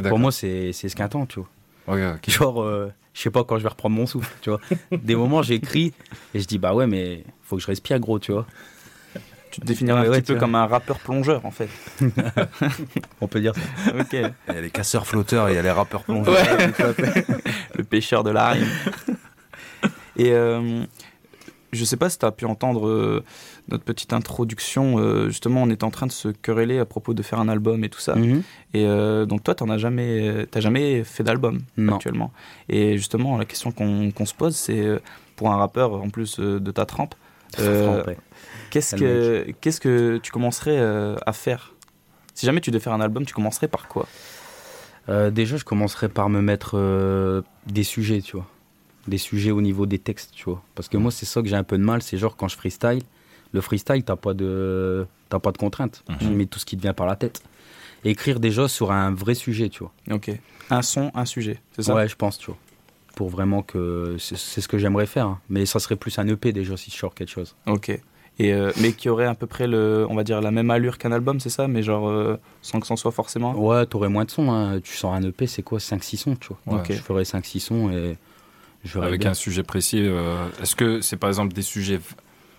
Pour moi, c'est, c'est esquintant, tu vois. Genre, euh, je sais pas quand je vais reprendre mon souffle, tu vois. Des moments, j'écris et je dis bah ouais, mais faut que je respire gros, tu vois. Tu te définirais un Ouais, ouais, petit peu vois. comme un rappeur plongeur en fait. On peut dire ça. ok. Il y a les casseurs flotteurs et il y a les rappeurs plongeurs. le pêcheur de la rime. Et euh, je sais pas si tu as pu entendre euh, notre petite introduction. euh, justement, on est en train de se quereller à propos de faire un album et tout ça. Mhm. Et euh, donc toi, tu n'as jamais, t'as jamais fait d'album actuellement. Et justement, la question qu'on se pose, c'est euh, pour un rappeur en plus de ta trempe, qu'est-ce que qu'est-ce que tu commencerais à faire? Si jamais tu devais faire un album, tu commencerais par quoi? Déjà, je commencerai par me mettre des sujets, tu vois. Des sujets au niveau des textes, tu vois. Parce que moi, c'est ça que j'ai un peu de mal, c'est genre quand je freestyle, le freestyle, t'as pas de, t'as pas de contraintes. Tu mets tout ce qui te vient par la tête. Écrire déjà sur un vrai sujet, tu vois. Ok. Un son, un sujet, c'est ça? Ouais, je pense, tu vois. Pour vraiment que c'est ce que j'aimerais faire. hein. Mais ça serait plus un EP déjà si je sors quelque chose. Ok. Et euh, mais qui aurait à peu près le, on va dire la même allure qu'un album, c'est ça? Mais genre euh, sans que ça en soit forcément? Ouais, t'aurais moins de sons. hein. Tu sors un EP, c'est quoi? 5-6 sons, tu vois. Ouais. Je ferais 5-6 sons et je Avec bien. un sujet précis, euh, est-ce que c'est par exemple des sujets,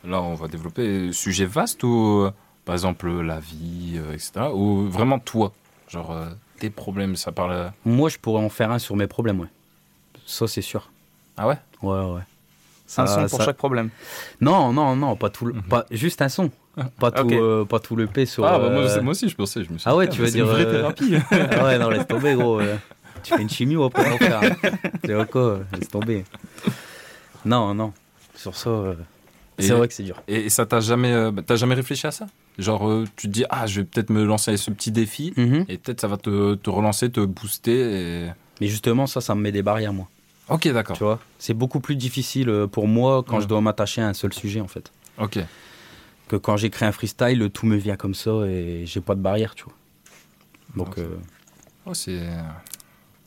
là on va développer, sujets vastes ou euh, par exemple la vie, euh, etc. Ou vraiment toi, genre euh, tes problèmes, ça parle. Moi, je pourrais en faire un sur mes problèmes, ouais. Ça, c'est sûr. Ah ouais? Ouais, ouais. un son pour ça- chaque problème. Non, non, non, pas tout, le... pas juste un son. Pas tout, euh, pas tout le P sur. Ah bah, moi, euh, moi aussi je pensais, je me suis Ah ouais, dit, tu veux c'est dire. une vraie euh, thérapie. ah ouais, non, laisse tomber, gros. euh. Tu fais une chimie ou après, mon frère C'est quoi Laisse tomber. Non, non. Sur ça, euh, c'est vrai que c'est dur. Et, et ça t'a jamais, euh, bah, t'as jamais réfléchi à ça? Genre euh, tu te dis ah je vais peut-être me lancer avec ce petit défi Mhm. et peut-être ça va te, te relancer, te booster. Et... Mais justement, ça, ça me met des barrières, moi. Ok d'accord. Tu vois? C'est beaucoup plus difficile euh, pour moi quand Ouais. je dois m'attacher à un seul sujet, en fait. Ok. Que quand j'écris un freestyle, tout me vient comme ça et j'ai pas de barrière, tu vois. Donc, euh, Oh, c'est.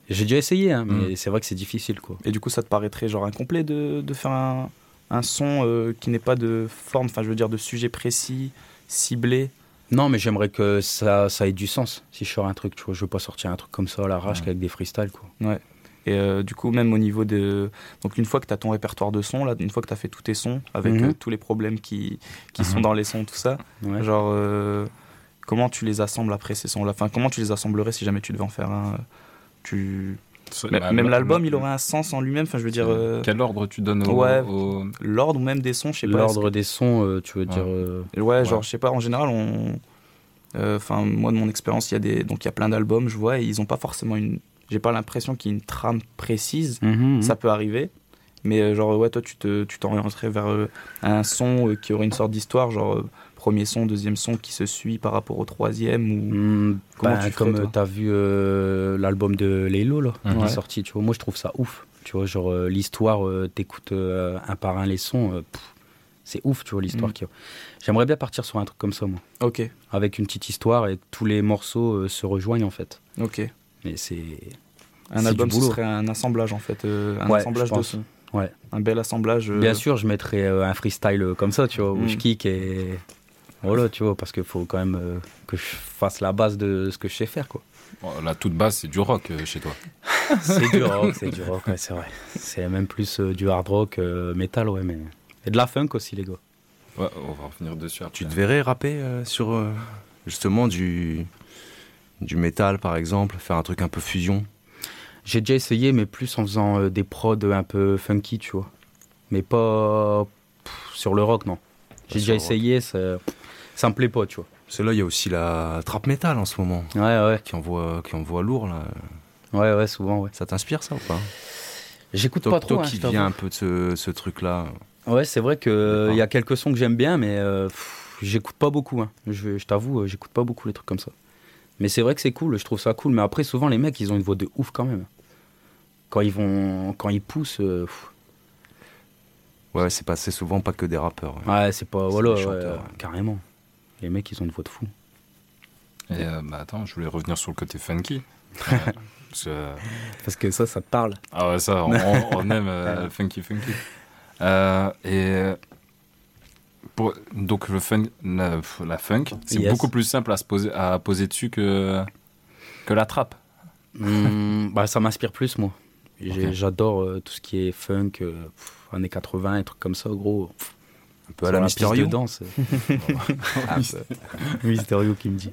j'ai déjà essayé, hein, mais Mm. c'est vrai que c'est difficile, quoi. Et du coup, ça te paraîtrait genre incomplet de, de faire un, un son euh, qui n'est pas de forme, enfin je veux dire de sujet précis, ciblé. Non, mais j'aimerais que ça, ça ait du sens si je sors un truc, tu vois. Je veux pas sortir un truc comme ça à l'arrache avec des freestyles, quoi. Ouais. Et euh, du coup, même au niveau de. Donc, une fois que tu as ton répertoire de sons, là, une fois que tu as fait tous tes sons, avec Mhm. euh, tous les problèmes qui, qui Mhm. sont dans les sons, tout ça, Ouais. genre, euh, comment tu les assembles après ces sons-là? Enfin, comment tu les assemblerais si jamais tu devais en faire un tu... Même- bah, même l'album, il aurait un sens en lui-même. Enfin, je veux dire. euh, Quel ordre tu donnes au, Ouais, au- l'ordre ou même des sons, je sais pas. L'ordre des sons, euh, tu veux dire. euh, Ouais, genre, je sais pas, en général, on. euh, Enfin, moi, de mon expérience, il y a des. Donc, il y a plein d'albums, je vois, et ils ont pas forcément une. J'ai pas l'impression qu'il y ait une trame précise. Mhm, Ça peut arriver. Mais, euh, genre, ouais, toi, tu te- tu t'orienterais vers euh, un son euh, qui aurait une sorte d'histoire, genre, euh, premier son, deuxième son qui se suit par rapport au troisième ou. Hmm, Comment ben, tu comme euh, t'as vu euh, l'album de Lélo là, qui Ouais. est sorti, tu vois, moi je trouve ça ouf. Tu vois, genre euh, l'histoire, euh, t'écoutes euh, un par un les sons, euh, c'est ouf, tu vois, l'histoire y a. J'aimerais bien partir sur un truc comme ça, moi. Ok, Avec une petite histoire et tous les morceaux euh, se rejoignent en fait. ok. Mais c'est. Un album, ce serait un assemblage, en fait. euh, un Ouais, assemblage de sons. Ouais. Un bel assemblage. euh, Bien sûr, je mettrais euh, un freestyle euh, comme ça, tu vois, où Mhm. je kick et. Voilà, tu vois, parce qu'il faut quand même euh, que je fasse la base de ce que je sais faire, quoi. Bon, La toute base, c'est du rock euh, chez toi. C'est du rock, c'est du rock, ouais, c'est vrai. C'est même plus euh, du hard rock, euh, métal, ouais, mais. Et de la funk aussi, les gars. Ouais, on va revenir dessus après. Tu te verrais rapper euh, sur euh, justement du, du métal par exemple, faire un truc un peu fusion? J'ai déjà essayé, mais plus en faisant euh, des prods un peu funky, tu vois. Mais pas pff, sur le rock, non. J'ai déjà essayé, ça, ça me plaît pas, tu vois. Que là, il y a aussi la trap metal en ce moment Ouais, ouais, qui envoie, qui envoie lourd là. ouais, ouais, souvent, ouais. Ça t'inspire ça ou pas? J'écoute pas trop, toi hein, qui viens un peu de ce, ce truc-là. Ouais, c'est vrai qu'il D'accord. y a quelques sons que j'aime bien, mais euh, j'écoute pas beaucoup. hein. Je, je t'avoue, euh, j'écoute pas beaucoup les trucs comme ça. Mais c'est vrai que c'est cool, je trouve ça cool. Mais après, souvent, les mecs, ils ont une voix de ouf quand même. Quand ils vont, quand ils poussent, euh, Ouais, c'est pas c'est souvent pas que des rappeurs. ouais. ouais, c'est pas, C'est voilà, ouais, ouais. carrément. Les mecs, ils ont une voix de fou. Et euh, bah attends, je voulais revenir sur le côté funky. Euh, parce que, Parce que ça, ça te parle. ah ouais, ça, on, on aime euh, funky funky. Et pour, donc le fun, la, la funk, c'est Yes. beaucoup plus simple à, se poser, à poser dessus que, que la trappe. Hmm, bah, ça m'inspire plus, moi. J'adore tout ce qui est funk, pff, années 80, et trucs comme ça, gros. Un peu à la de danse. Mysterio qui me dit.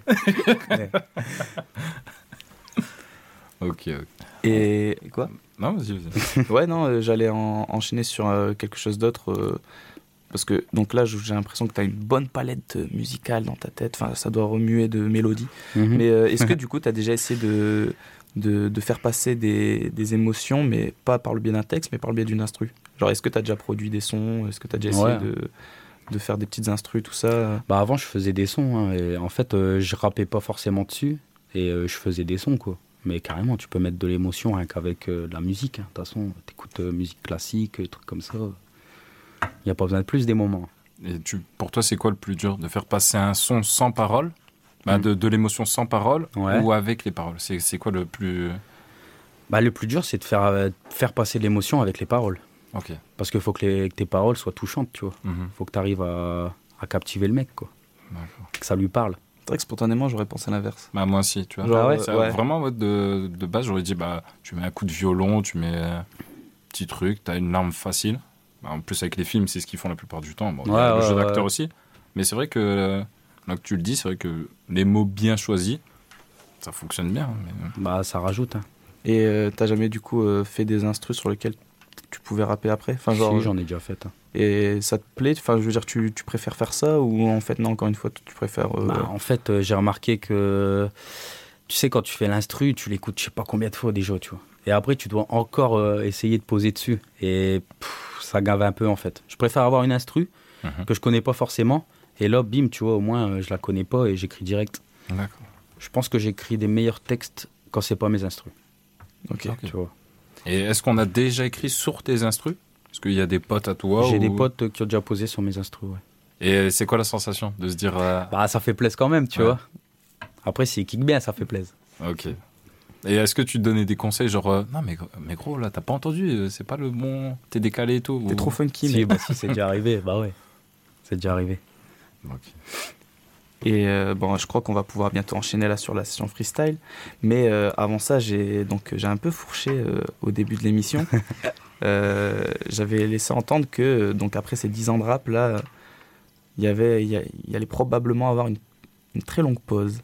Ok, ok. Et quoi? Non, vas-y, vas-y. Ouais, non, euh, j'allais en- enchaîner sur euh, quelque chose d'autre. euh, parce que, donc là, j'ai l'impression que tu as une bonne palette musicale dans ta tête. Enfin, ça doit remuer de mélodies. Mhm. Mais est-ce que, du coup, tu as déjà essayé de, de, de faire passer des, des émotions, mais pas par le biais d'un texte, mais par le biais d'une instru? Est-ce que tu as déjà produit des sons? Est-ce que tu as déjà essayé Ouais. de, de faire des petites instrus, tout ça? Bah avant je faisais des sons hein, et en fait euh, je rappais pas forcément dessus et euh, je faisais des sons quoi. Mais carrément tu peux mettre de l'émotion rien qu'avec euh, de la musique. hein. De toute façon t'écoutes euh, musique classique, trucs comme ça. Il n'y a pas besoin de plus des moments. Et tu, pour toi, c'est quoi le plus dur? De faire passer un son sans parole? Bah, de, de l'émotion sans parole? Ouais. ou avec les paroles? C'est quoi le plus. Bah le plus dur c'est de faire, euh, faire passer l'émotion avec les paroles. Ok. Parce qu'il faut que, les- que tes paroles soient touchantes tu vois. Mhm. faut que tu arrives à, à captiver le mec quoi. D'accord. Que ça lui parle. C'est vrai que spontanément, j'aurais pensé à l'inverse. Bah, moi aussi, tu vois. Genre, ouais, Ça, ouais. Vraiment, ouais, de, de base, j'aurais dit bah, tu mets un coup de violon, tu mets un petit truc, t'as une larme facile. Bah, en plus, avec les films, c'est ce qu'ils font la plupart du temps. Bon, il y a Ouais, le ouais, jeu ouais. d'acteur aussi. Mais c'est vrai que, euh, là que tu le dis, c'est vrai que les mots bien choisis, ça fonctionne bien. mais- Bah ça rajoute. Hein. Et euh, t'as jamais, du coup, euh, fait des instrus sur lesquels tu pouvais rapper après enfin, genre, Si, j'en ai déjà fait. hein. Et ça te plaît? Enfin, je veux dire, tu, tu préfères faire ça ou en fait, non, encore une fois, tu préfères. euh, Bah, en fait, euh, j'ai remarqué que, tu sais, quand tu fais l'instru, tu l'écoutes je sais pas combien de fois déjà, tu vois. Et après, tu dois encore euh, essayer de poser dessus. Et pff, ça gave un peu, en fait. Je préfère avoir une instru Mhm. que je connais pas forcément. Et là, bim, tu vois, au moins, euh, je la connais pas et j'écris direct. D'accord. Je pense que j'écris des meilleurs textes quand c'est pas mes instrus. Ok. Ok. Tu vois. Et est-ce qu'on a déjà écrit sur tes instrus? Est-ce qu'il y a des potes à toi J'ai ou- des potes euh, qui ont déjà posé sur mes instrus, ouais. Et c'est quoi la sensation de se dire. euh, Bah, ça fait plaisir quand même, tu Ouais. vois. Après, s'il kick bien, ça fait plaisir. Ok. Et est-ce que tu donnais des conseils genre euh, non mais, mais gros là t'as pas entendu euh, c'est pas le bon t'es décalé et tout T'es ou- trop funky, Si, mais. bah, si, c'est déjà arrivé, bah ouais. C'est déjà arrivé. Ok. Et euh, bon, je crois qu'on va pouvoir bientôt enchaîner là sur la session freestyle. Mais euh, avant ça, j'ai donc j'ai un peu fourché euh, au début de l'émission. J'avais laissé entendre que donc après ces 10 ans de rap là, il y avait il y, allait probablement avoir une, une très longue pause.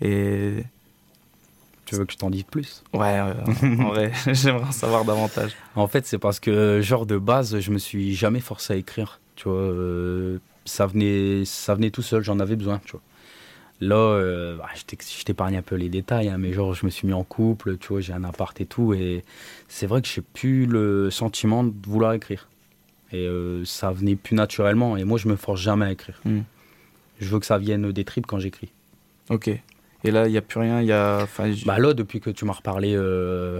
Et Tu veux que je t'en dise plus? Ouais, en vrai, j'aimerais en savoir davantage. En fait, c'est parce que, genre, de base, je me suis jamais forcé à écrire. Tu vois, ça, venait, ça venait tout seul, j'en avais besoin, tu vois. Là, euh, bah, je t'épargne un peu les détails, hein, mais genre, je me suis mis en couple, tu vois, j'ai un appart et tout, et c'est vrai que j'ai plus le sentiment de vouloir écrire. Et euh, ça venait plus naturellement, et moi, je me force jamais à écrire. Hmm. Je veux que ça vienne des tripes quand j'écris. Ok. Et là, il y a plus rien. Il y a. Enfin, Bah là, depuis que tu m'as reparlé euh,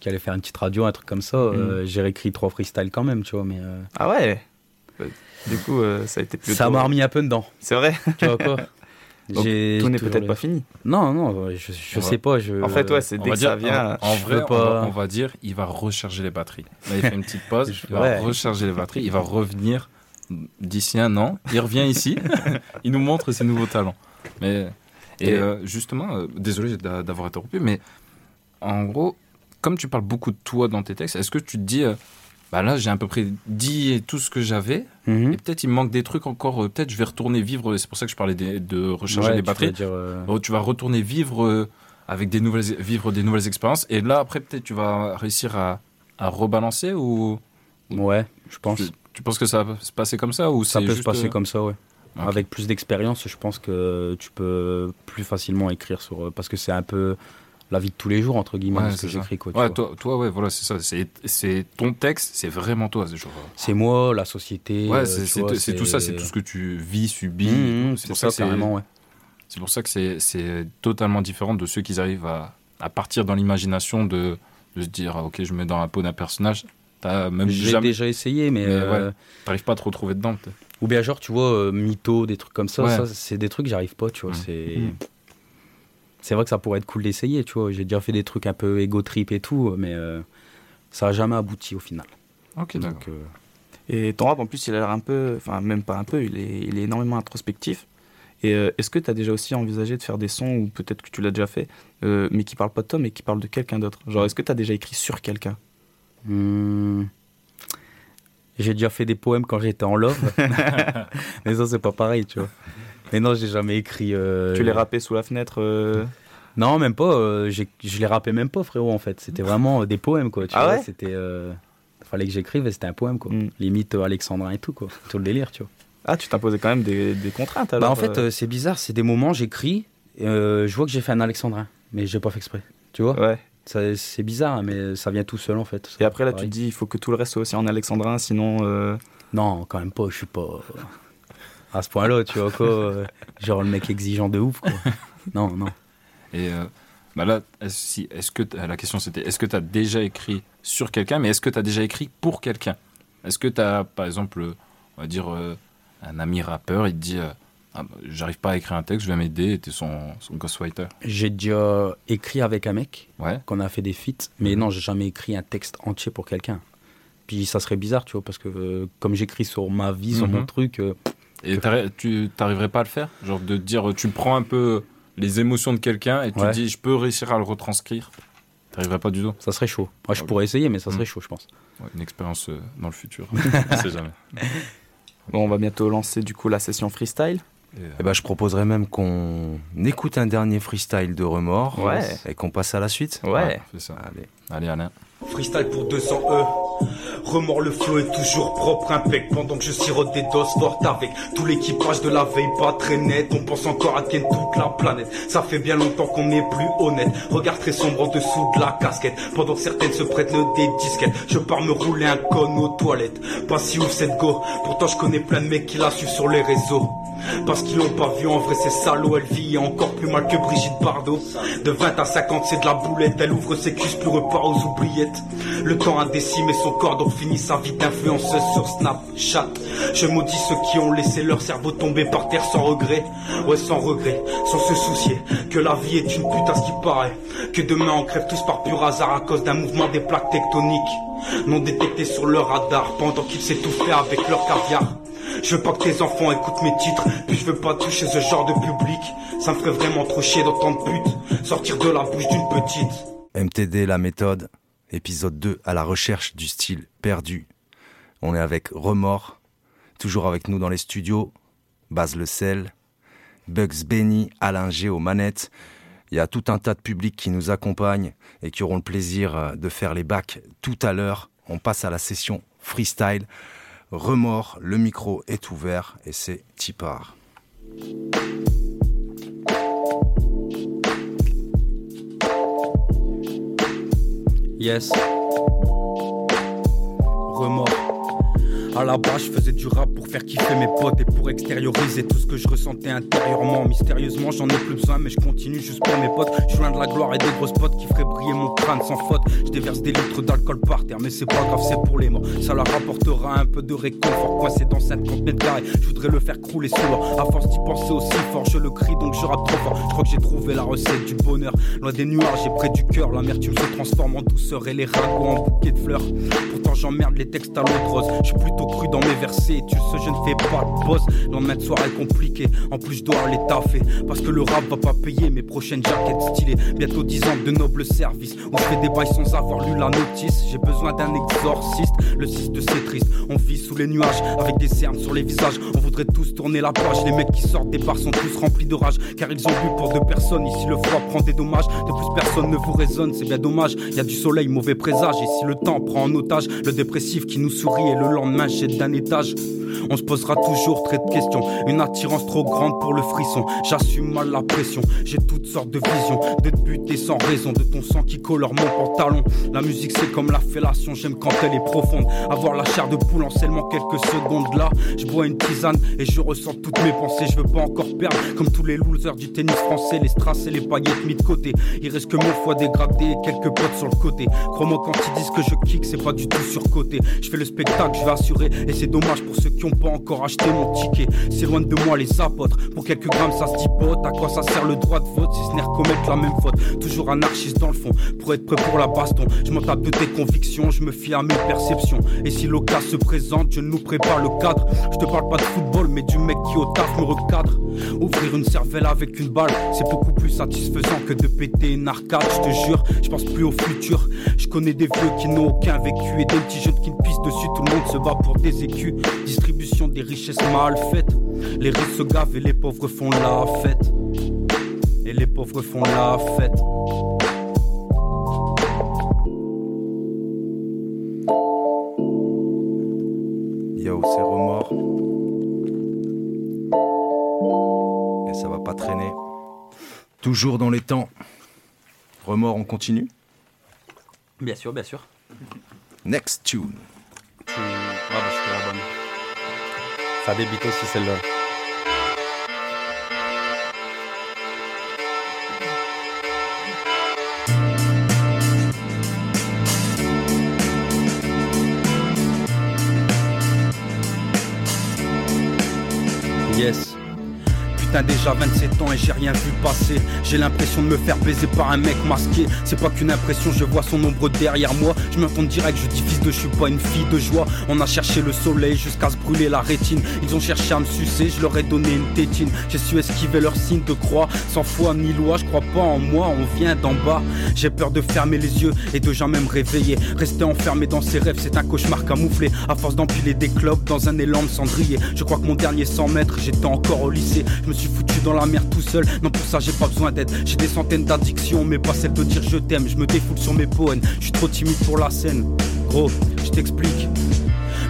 qu'il allait faire une petite radio, un truc comme ça, euh, j'ai réécrit trois freestyles quand même, tu vois, mais... euh, ah ouais? Du coup, euh, ça a été plutôt. Ça m'a remis un peu dedans. C'est vrai. Tu vois quoi Donc, tout n'est peut-être le- pas fini. Non, non, je, je On va- sais pas. Je... En fait, ouais, c'est dès que dire, ça vient. en, en je vrai, on, pas- va, on va dire, il va recharger les batteries. Là, il fait une petite pause, il va Ouais. recharger les batteries, il va revenir d'ici un an, il revient ici, il nous montre ses nouveaux talents. Mais, et Et- euh, justement, euh, désolé d'a- d'avoir interrompu, mais en gros, comme tu parles beaucoup de toi dans tes textes, est-ce que tu te dis, euh, bah là, j'ai à peu près dit tout ce que j'avais, Mhm. et peut-être il me manque des trucs encore, euh, peut-être je vais retourner vivre, c'est pour ça que je parlais de recharger Ouais, les batteries. dire, euh, Oh, tu vas retourner vivre euh, avec des nouvelles, vivre des nouvelles expériences. Et là, après, peut-être tu vas réussir à, à rebalancer ou Ouais, je pense. tu, tu penses que ça va se passer comme ça ou Ça peut se passer comme ça, ouais. Avec plus d'expérience, je pense que tu peux plus facilement écrire sur. Parce que c'est un peu la vie de tous les jours, entre guillemets, Ouais, ce que j'écris. quoi, Ouais, toi, toi, ouais, voilà, c'est ça. C'est, ton texte, c'est vraiment toi. C'est genre. C'est moi, la société. Ouais, euh, c'est, tout ça, c'est tout ce que tu vis, subis. Mhm, c'est c'est pour ça, ça, que c'est, carrément, ouais. c'est pour ça que c'est, totalement différent de ceux qui arrivent à, à partir dans l'imagination de, de se dire, ah, ok, je me mets dans la peau d'un personnage. T'as même J'ai jamais. déjà essayé, mais. Mais euh, ouais, t'arrives pas à te retrouver dedans. peut-être. Ou bien, genre, tu vois, euh, mytho, des trucs comme ça, c'est des trucs que j'arrive pas, tu vois. Mhm. C'est. C'est vrai que ça pourrait être cool d'essayer, tu vois. J'ai déjà fait des trucs un peu ego trip et tout, mais euh, ça a jamais abouti au final. Ok, d'accord. Donc, euh, Et ton rap, en plus, il a l'air un peu. Enfin, même pas un peu, il est, il est énormément introspectif. Et euh, est-ce que tu as déjà aussi envisagé de faire des sons, ou peut-être que tu l'as déjà fait, euh, mais qui parlent pas de toi, mais qui parlent de quelqu'un d'autre? Genre, est-ce que tu as déjà écrit sur quelqu'un? Hmm, J'ai déjà fait des poèmes quand j'étais en love, mais ça, c'est pas pareil, tu vois. Mais non, j'ai jamais écrit. euh, Tu les rappais sous la fenêtre euh, Non, même pas. euh, je les rappais même pas, frérot, en fait. C'était vraiment des poèmes, quoi. Tu Ah vois, ouais c'était. Fallait que j'écrive et c'était un poème, quoi. Mm. Limite alexandrin et tout, quoi. Tout le délire, tu vois. Ah, tu t'imposais quand même des, des contraintes alors Bah, en fait, c'est bizarre. C'est des moments, j'écris, je vois que j'ai fait un alexandrin, mais j'ai pas fait exprès. Tu vois Ouais. C'est bizarre, hein, mais ça vient tout seul, en fait. Et après, là, tu te dis, il faut que tout le reste soit aussi en alexandrin, sinon. euh, Non, quand même pas. Je suis pas à ce point-là, tu vois quoi. euh, genre le mec exigeant de ouf, quoi. Non, non. Et euh, bah là, si, est-ce que la question c'était est-ce que tu as déjà écrit sur quelqu'un, mais est-ce que tu as déjà écrit pour quelqu'un? Est-ce que tu as, par exemple, euh, on va dire, un ami rappeur, il te dit Ah, bah, J'arrive pas à écrire un texte, je vais m'aider, et t'es son, son ghostwriter? J'ai déjà écrit avec un mec, Ouais. qu'on a fait des feats, mais non, j'ai jamais écrit un texte entier pour quelqu'un. Puis ça serait bizarre, tu vois, parce que euh, comme j'écris sur ma vie, sur Mhm. mon truc, euh, Et tu t'arriverais pas à le faire? Genre de te dire, tu prends un peu les émotions de quelqu'un et tu Ouais. te dis, je peux réussir à le retranscrire? T'arriverais pas du tout? Ça serait chaud. Moi, je pourrais essayer, mais ça serait chaud, je pense. Ouais, Une expérience euh, dans le futur. on sait jamais. Bon, on va bientôt lancer du coup la session freestyle. Et, euh, Eh ben, je proposerais même qu'on écoute un dernier freestyle de remords Ouais. et qu'on passe à la suite. Ouais. fais ça. Allez. Allez, Alain. Freestyle pour 200 E. Remords le flow est toujours propre, impec. Pendant que je sirote des doses fortes avec tout l'équipage de la veille pas très net. On pense encore à Ken toute la planète. Ça fait bien longtemps qu'on n'est plus honnête. Regard très sombre en dessous de la casquette. Pendant que certaines se prêtent le des disquettes. Je pars me rouler un con aux toilettes. Pas si ouf cette go. Pourtant je connais plein de mecs qui la suivent sur les réseaux. Parce qu'ils l'ont pas vu en vrai c'est salaud Elle vit encore plus mal que Brigitte Bardot De 20 à 50 c'est de la boulette Elle ouvre ses cuisses puis repart aux oubliettes Le temps a décimé son corps donc finit sa vie d'influenceuse sur Snapchat Je maudis ceux qui ont laissé leur cerveau tomber par terre sans regret Ouais sans regret, sans se soucier Que la vie est une pute à ce qui paraît Que demain on crève tous par pur hasard à cause d'un mouvement des plaques tectoniques Non détectés sur leur radar pendant qu'ils s'étouffaient avec leur caviar Je veux pas que tes enfants écoutent mes titres. Puis je veux pas toucher ce genre de public. Ça me ferait vraiment trop chier d'entendre pute sortir de la bouche d'une petite. MTD, la méthode, épisode 2, à la recherche du style perdu. On est avec Remords, toujours avec nous dans les studios, Baz Le Sel, Bugs Benny, Alain aux manettes. Il y a tout un tas de publics qui nous accompagnent et qui auront le plaisir euh, de faire les bacs tout à l'heure. On passe à la session freestyle. Remords, le micro est ouvert et c'est Tipar. Yes. Remords. À la base, je faisais du rap pour faire kiffer mes potes et pour extérioriser tout ce que je ressentais intérieurement. Mystérieusement, j'en ai plus besoin, mais je continue juste pour mes potes. Je suis loin de la gloire et des grosses potes qui feraient briller mon crâne sans faute. Je déverse des litres d'alcool par terre, mais c'est pas grave, c'est pour les morts. Ça leur apportera un peu de réconfort. Coincé dans 50 mètres carrés, je voudrais le faire crouler sous l'or. À force d'y penser aussi fort, je le crie donc je rappe trop fort. Je crois que j'ai trouvé la recette du bonheur. Loin des nuages et près du cœur, l'amertume se transforme en douceur et les ragots en bouquets de fleurs. J'emmerde les textes à l'autre rose. Je suis plutôt cru dans mes versets. Tu sais, je ne fais pas de boss. Lendemain de soirée compliqué. En plus, je dois taffer. Parce que le rap va pas payer mes prochaines jaquettes stylées. Bientôt 10 ans de noble service. Où je fais des bails sans avoir lu la notice. J'ai besoin d'un exorciste. Le 6 de c'est triste. On vit sous les nuages avec des cernes sur les visages. On voudrait tous tourner la page. Les mecs qui sortent des bars sont tous remplis de rage. Car ils ont bu pour deux personnes. Ici, le froid prend des dommages. De plus, personne ne vous résonne. C'est bien dommage. Y a du soleil, mauvais présage. Et si le temps prend en otage le dépressif qui nous sourit et le lendemain jette d'un étage. On se posera toujours très de questions. Une attirance trop grande pour le frisson. J'assume mal la pression. J'ai toutes sortes de visions. De te buter sans raison. De ton sang qui colore mon pantalon. La musique c'est comme la fellation. J'aime quand elle est profonde. Avoir la chair de poule en seulement quelques secondes là. Je bois une tisane et je ressens toutes mes pensées. Je veux pas encore perdre. Comme tous les losers du tennis français. Les strass et les paillettes mis de côté. Il reste que mon foie dégradé et quelques potes sur le côté. Crois-moi quand ils disent que je kick, c'est pas du tout surcoté. Je fais le spectacle, je vais assurer. Et c'est dommage pour ceux qui ont pas encore acheté mon ticket. C'est loin de moi les apôtres. Pour quelques grammes, ça se dipote. À quoi ça sert le droit de vote si ce n'est recommettre la même faute? Toujours anarchiste dans le fond, pour être prêt pour la baston. Je m'en tape de tes convictions, je me fie à mes perceptions. Et si l'occasion se présente, je nous prépare le cadre. Je te parle pas de football, mais du mec qui au taf me recadre. Ouvrir une cervelle avec une balle, c'est beaucoup plus satisfaisant que de péter une arcade. Je te jure, je pense plus au futur. Je connais des vieux qui n'ont aucun vécu et des petits jeunes qui pissent dessus. Tout le monde se bat pour des écus. Distribution des richesses mal faites. Les riches se gavent et les pauvres font la fête. Et les pauvres font la fête. Yo, c'est remords. Et ça va pas traîner. Toujours dans les temps. Remords, on continue? Bien sûr, bien sûr. Next tune. Ça débite aussi celle-là. Putain déjà 27 ans et j'ai rien vu passer. J'ai l'impression de me faire baiser par un mec masqué. C'est pas qu'une impression, je vois son ombre derrière moi. Je me tourne direct, je dis fils de je suis pas une fille de joie. On a cherché le soleil jusqu'à se brûler la rétine. Ils ont cherché à me sucer, je leur ai donné une tétine. J'ai su esquiver leur signe de croix. Sans foi ni loi, je crois pas en moi, on vient d'en bas. J'ai peur de fermer les yeux et de jamais me réveiller. Rester enfermé dans ses rêves, c'est un cauchemar camouflé. À force d'empiler des clopes dans un élan de cendrier. Je crois que mon dernier 100 mètres, j'étais encore au lycée foutu dans la mer tout seul. Non, pour ça, j'ai pas besoin d'aide. J'ai des centaines d'addictions, mais pas celle de dire je t'aime. Je me défoule sur mes poèmes. Je suis trop timide pour la scène. Gros, je t'explique.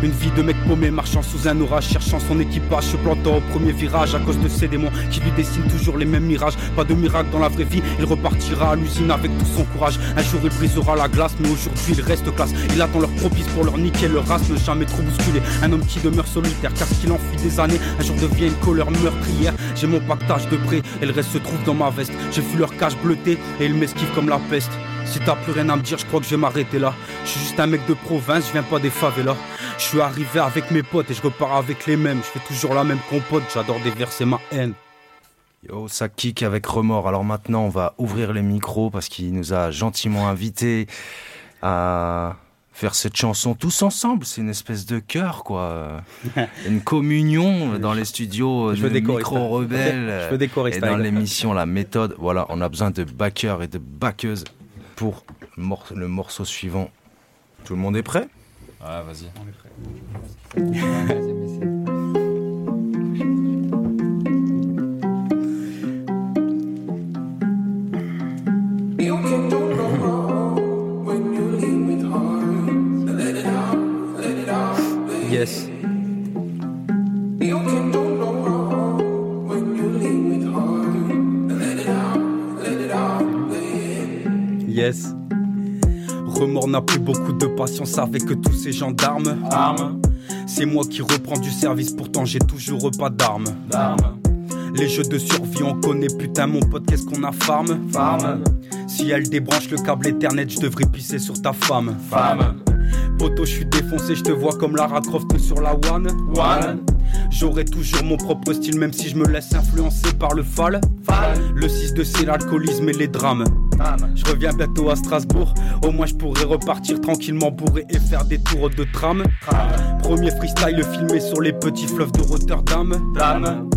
Une vie de mec paumé marchant sous un orage, cherchant son équipage, se plantant au premier virage à cause de ces démons qui lui dessinent toujours les mêmes mirages. Pas de miracle dans la vraie vie, il repartira à l'usine avec tout son courage. Un jour il brisera la glace, mais aujourd'hui il reste classe. Il attend leur propice pour leur niquer leur race, ne jamais trop bousculer. Un homme qui demeure solitaire, car ce qu'il enfuit des années, un jour devient une couleur meurtrière. J'ai mon pactage de près, et le reste se trouve dans ma veste. J'ai vu leur cage bleutée, et ils m'esquivent comme la peste. Si t'as plus rien à me dire, je crois que je vais m'arrêter là. Je suis juste un mec de province, je viens pas des favelas. Je suis arrivé avec mes potes et je repars avec les mêmes. Je fais toujours la même compote, j'adore déverser ma haine. Yo, ça kick avec remords. Alors maintenant, on va ouvrir les micros parce qu'il nous a gentiment invités à faire cette chanson tous ensemble. C'est une espèce de chœur, quoi. une communion dans les studios Je de micro rebelles. Je Et dans l'émission La Méthode, voilà, on a besoin de backers et de backeuses pour le morceau suivant. Tout le monde est prêt? Ouais, vas-y. Baby. Yes. Yes. Remords n'a plus beaucoup de patience avec tous ces gendarmes. Armes. C'est moi qui reprends du service, pourtant j'ai toujours pas d'armes. D'armes. Les jeux de survie, on connaît putain mon pote, qu'est-ce qu'on a farm? Farm. Si elle débranche le câble Ethernet, je devrais pisser sur ta femme. Femme. Poto, je suis défoncé, je te vois comme Lara Croft sur la One. One. J'aurai toujours mon propre style, même si je me laisse influencer par le fall. Fall. Le 6 de c'est l'alcoolisme et les drames. Je reviens bientôt à Strasbourg, au moins je pourrai repartir tranquillement bourré et faire des tours de tram. Premier freestyle filmé sur les petits fleuves de Rotterdam. Dame.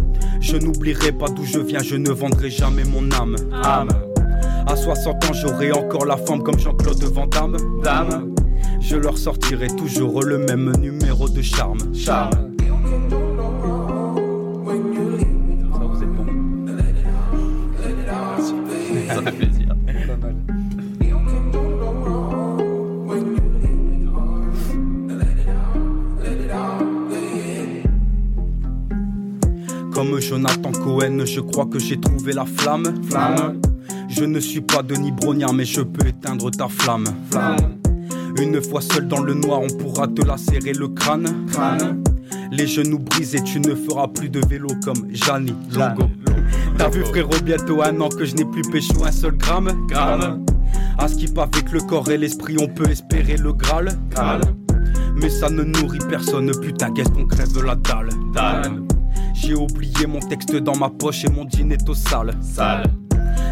Je n'oublierai pas d'où je viens, je ne vendrai jamais mon âme. Âme. À 60 ans, j'aurai encore la forme comme Jean-Claude Van Damme. Dame. Je leur sortirai toujours le même numéro de charme. Charme. Je crois que j'ai trouvé la flamme. Flamme. Je ne suis pas Denis Brognard, mais je peux éteindre ta flamme. Flamme. Une fois seul dans le noir, on pourra te lacérer le crâne. Crâne. Les genoux brisés, tu ne feras plus de vélo comme Jani Longo. T'as vu frérot, bientôt un an que je n'ai plus pécho un seul gramme. Gramme. À ce qui pas avec le corps et l'esprit, on peut espérer le Graal. Graal. Mais ça ne nourrit personne, putain, qu'est-ce qu'on crève la dalle. Dalle. J'ai oublié mon texte dans ma poche et mon jean est au sale. Sale.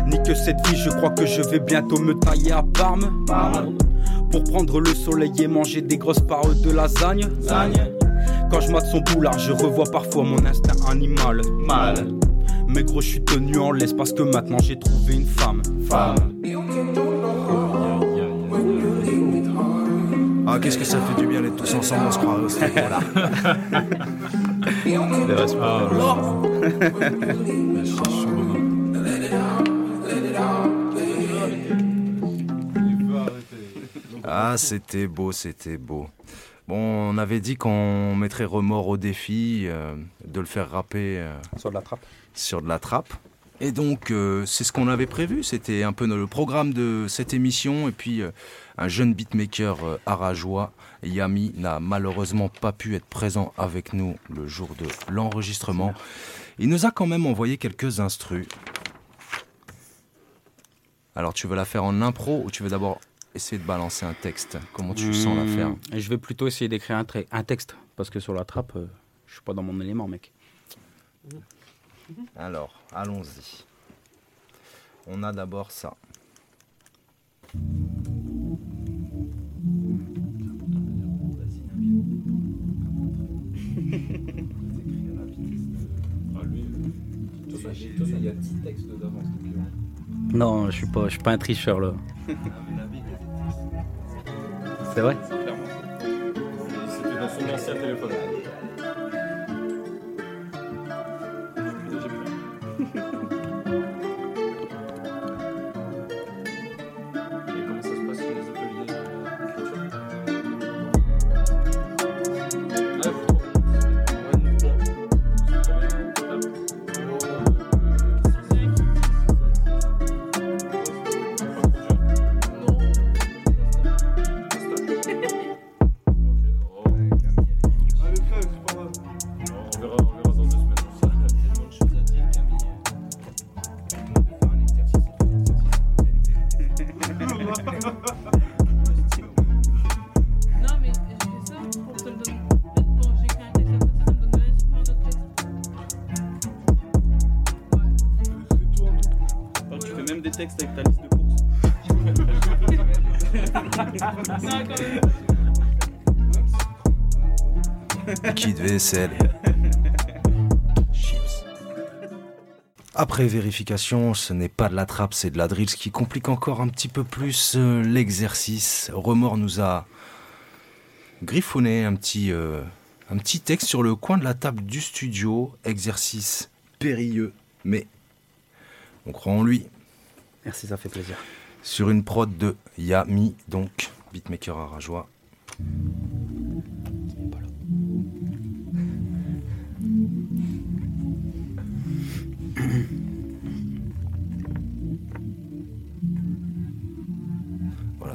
Ni que cette vie, je crois que je vais bientôt me tailler à Parme. Parme. Pour prendre le soleil et manger des grosses paroles de lasagne. Quand je mate son boulard, je revois parfois mon instinct animal. Mal. Mais gros, je suis tenu en laisse parce que maintenant j'ai trouvé une femme. Femme. Ah, qu'est-ce que ça fait du bien d'être tous ensemble, on se croirait au voilà. Les pas. Ah, c'était beau, c'était beau. Bon, on avait dit qu'on mettrait remords au défi euh, de le faire rapper euh, Sur de la trappe. sur de la trappe. Et donc, euh, c'est ce qu'on avait prévu. C'était un peu le programme de cette émission. Et puis, euh, un jeune beatmaker euh, arajois, Yami, n'a malheureusement pas pu être présent avec nous le jour de l'enregistrement. Il nous a quand même envoyé quelques instrus. Alors, tu veux la faire en impro ou tu veux d'abord essayer de balancer un texte? Comment tu sens la faire? Mmh, Je vais plutôt essayer d'écrire un, texte parce que sur la trappe, euh, je suis pas dans mon élément, mec. Alors, allons-y. On a d'abord ça. Il y a 10 textes d'avance. Non, je suis pas, je suis pas un tricheur là. C'est vrai? C'était dans son ancien téléphone. Vaisselle. Après vérification, ce n'est pas de la trappe, c'est de la drill, ce qui complique encore un petit peu plus euh, l'exercice. Remords nous a griffonné un petit, euh, un petit texte sur le coin de la table du studio. Exercice périlleux, mais on croit en lui. Merci, ça fait plaisir. Sur une prod de Yami, donc beatmaker à rajoie.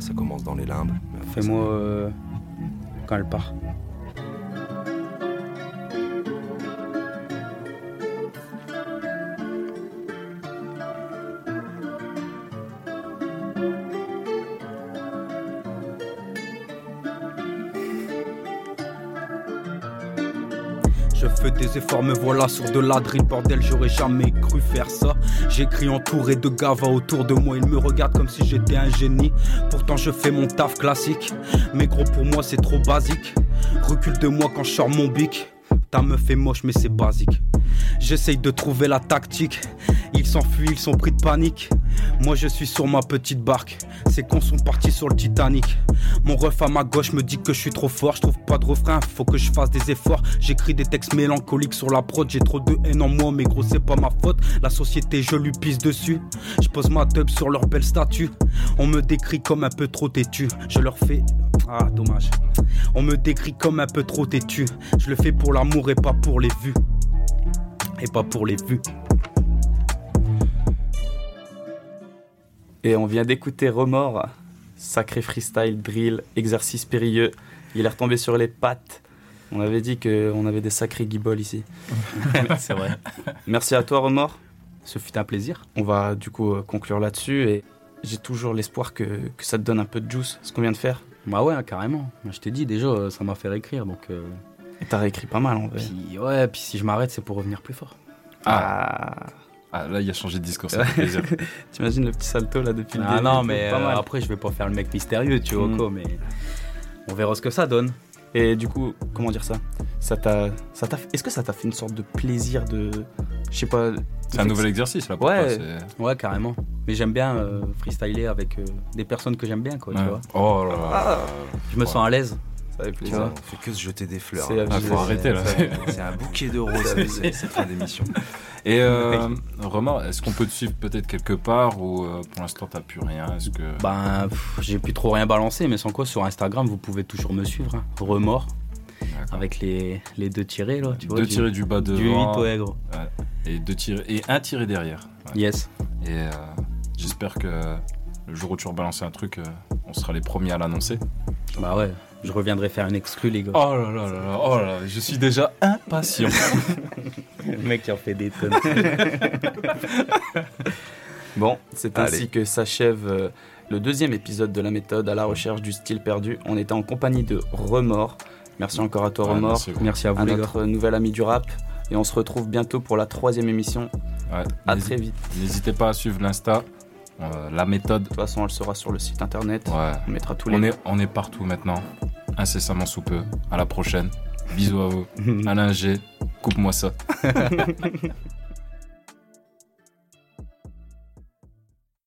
Ça commence dans les limbes. Fais-moi euh, quand elle part. Des efforts, me voilà sur de la drill, bordel, j'aurais jamais cru faire ça. J'écris entouré de gava autour de moi, ils me regardent comme si j'étais un génie. Pourtant, je fais mon taf classique, mais gros, pour moi, c'est trop basique. Recule de moi quand je sors mon bic. Ta meuf est moche, mais c'est basique. J'essaye de trouver la tactique. Ils s'enfuient, ils sont pris de panique. Moi je suis sur ma petite barque. Ces cons sont partis sur le Titanic. Mon ref à ma gauche me dit que je suis trop fort. Je trouve pas de refrain, faut que je fasse des efforts. J'écris des textes mélancoliques sur la prod. J'ai trop de haine en moi, mais gros, c'est pas ma faute. La société, je lui pisse dessus. Je pose ma tub sur leur belle statue. On me décrit comme un peu trop têtu. Je leur fais. Ah, dommage. On me décrit comme un peu trop têtu. Je le fais pour l'amour et pas pour les vues. Et pas pour les vues. Et on vient d'écouter Remords, sacré freestyle, drill, exercice périlleux. Il est retombé sur les pattes. On avait dit qu'on avait des sacrés guibolles ici. C'est vrai. Merci à toi, Remords. Ce fut un plaisir. On va du coup euh, conclure là-dessus et j'ai toujours l'espoir que, que ça te donne un peu de juice, ce qu'on vient de faire. Bah ouais, carrément. Je t'ai dit déjà, euh, ça m'a fait réécrire, donc. euh, Et t'as réécrit pas mal en vrai. Puis ouais, puis si je m'arrête, c'est pour revenir plus fort. Ah, Ah, là, il a changé de discours, ça fait plaisir. T'imagines le petit salto là depuis le Ah début non, et tout, mais pas euh, après, je vais pas faire le mec mystérieux, tu vois Mm. quoi, mais on verra ce que ça donne. Et du coup, comment dire ça? Ça t'a, ça t'a, est-ce que ça t'a fait une sorte de plaisir de, je sais pas. C'est un nouvel exercice, là, pour Ouais. toi, Ouais, carrément. Mais j'aime bien euh, freestyler avec euh, des personnes que j'aime bien, quoi, tu vois. Oh là là. Ah. Je me sens à l'aise. Ça fait Tu plaisir. vois, on fait que se jeter des fleurs. Abusé. Ah, faut arrêter, là. C'est- un bouquet de roses, c'est- c'est cette fin d'émission. Et euh, Remords, est-ce qu'on peut te suivre peut-être quelque part ou euh, pour l'instant t'as plus rien? Est-ce que Ben, j'ai plus trop rien balancé, mais sans quoi, sur Instagram, vous pouvez toujours me suivre. hein. Remords. Avec les, les deux tirés, là, tu vois. deux du- tirés du bas devant Du 8 ouais, gros. Ouais. et deux tirés et un tiré derrière. Ouais. Yes. Et euh, j'espère que le jour où tu rebalances un truc, euh, on sera les premiers à l'annoncer. Bah ouais, je reviendrai faire une exclue, les gars. Oh là là là là, oh là, là, je suis déjà impatient. Le mec qui en fait des tonnes. Bon, c'est ainsi que s'achève euh, le deuxième épisode de la méthode à la recherche du style perdu. On était en compagnie de Remords. Merci encore à toi, Ouais, Remords. merci. Merci à vous, à les gars. notre nouvel ami du rap. Et on se retrouve bientôt pour la troisième émission. Ouais, À très vite. N'hésitez pas à suivre l'Insta, euh, la méthode. De toute façon, elle sera sur le site internet. Ouais. On mettra tous les On est, on est partout maintenant, incessamment sous peu. À la prochaine. Bisous à vous. Alain G, coupe-moi ça.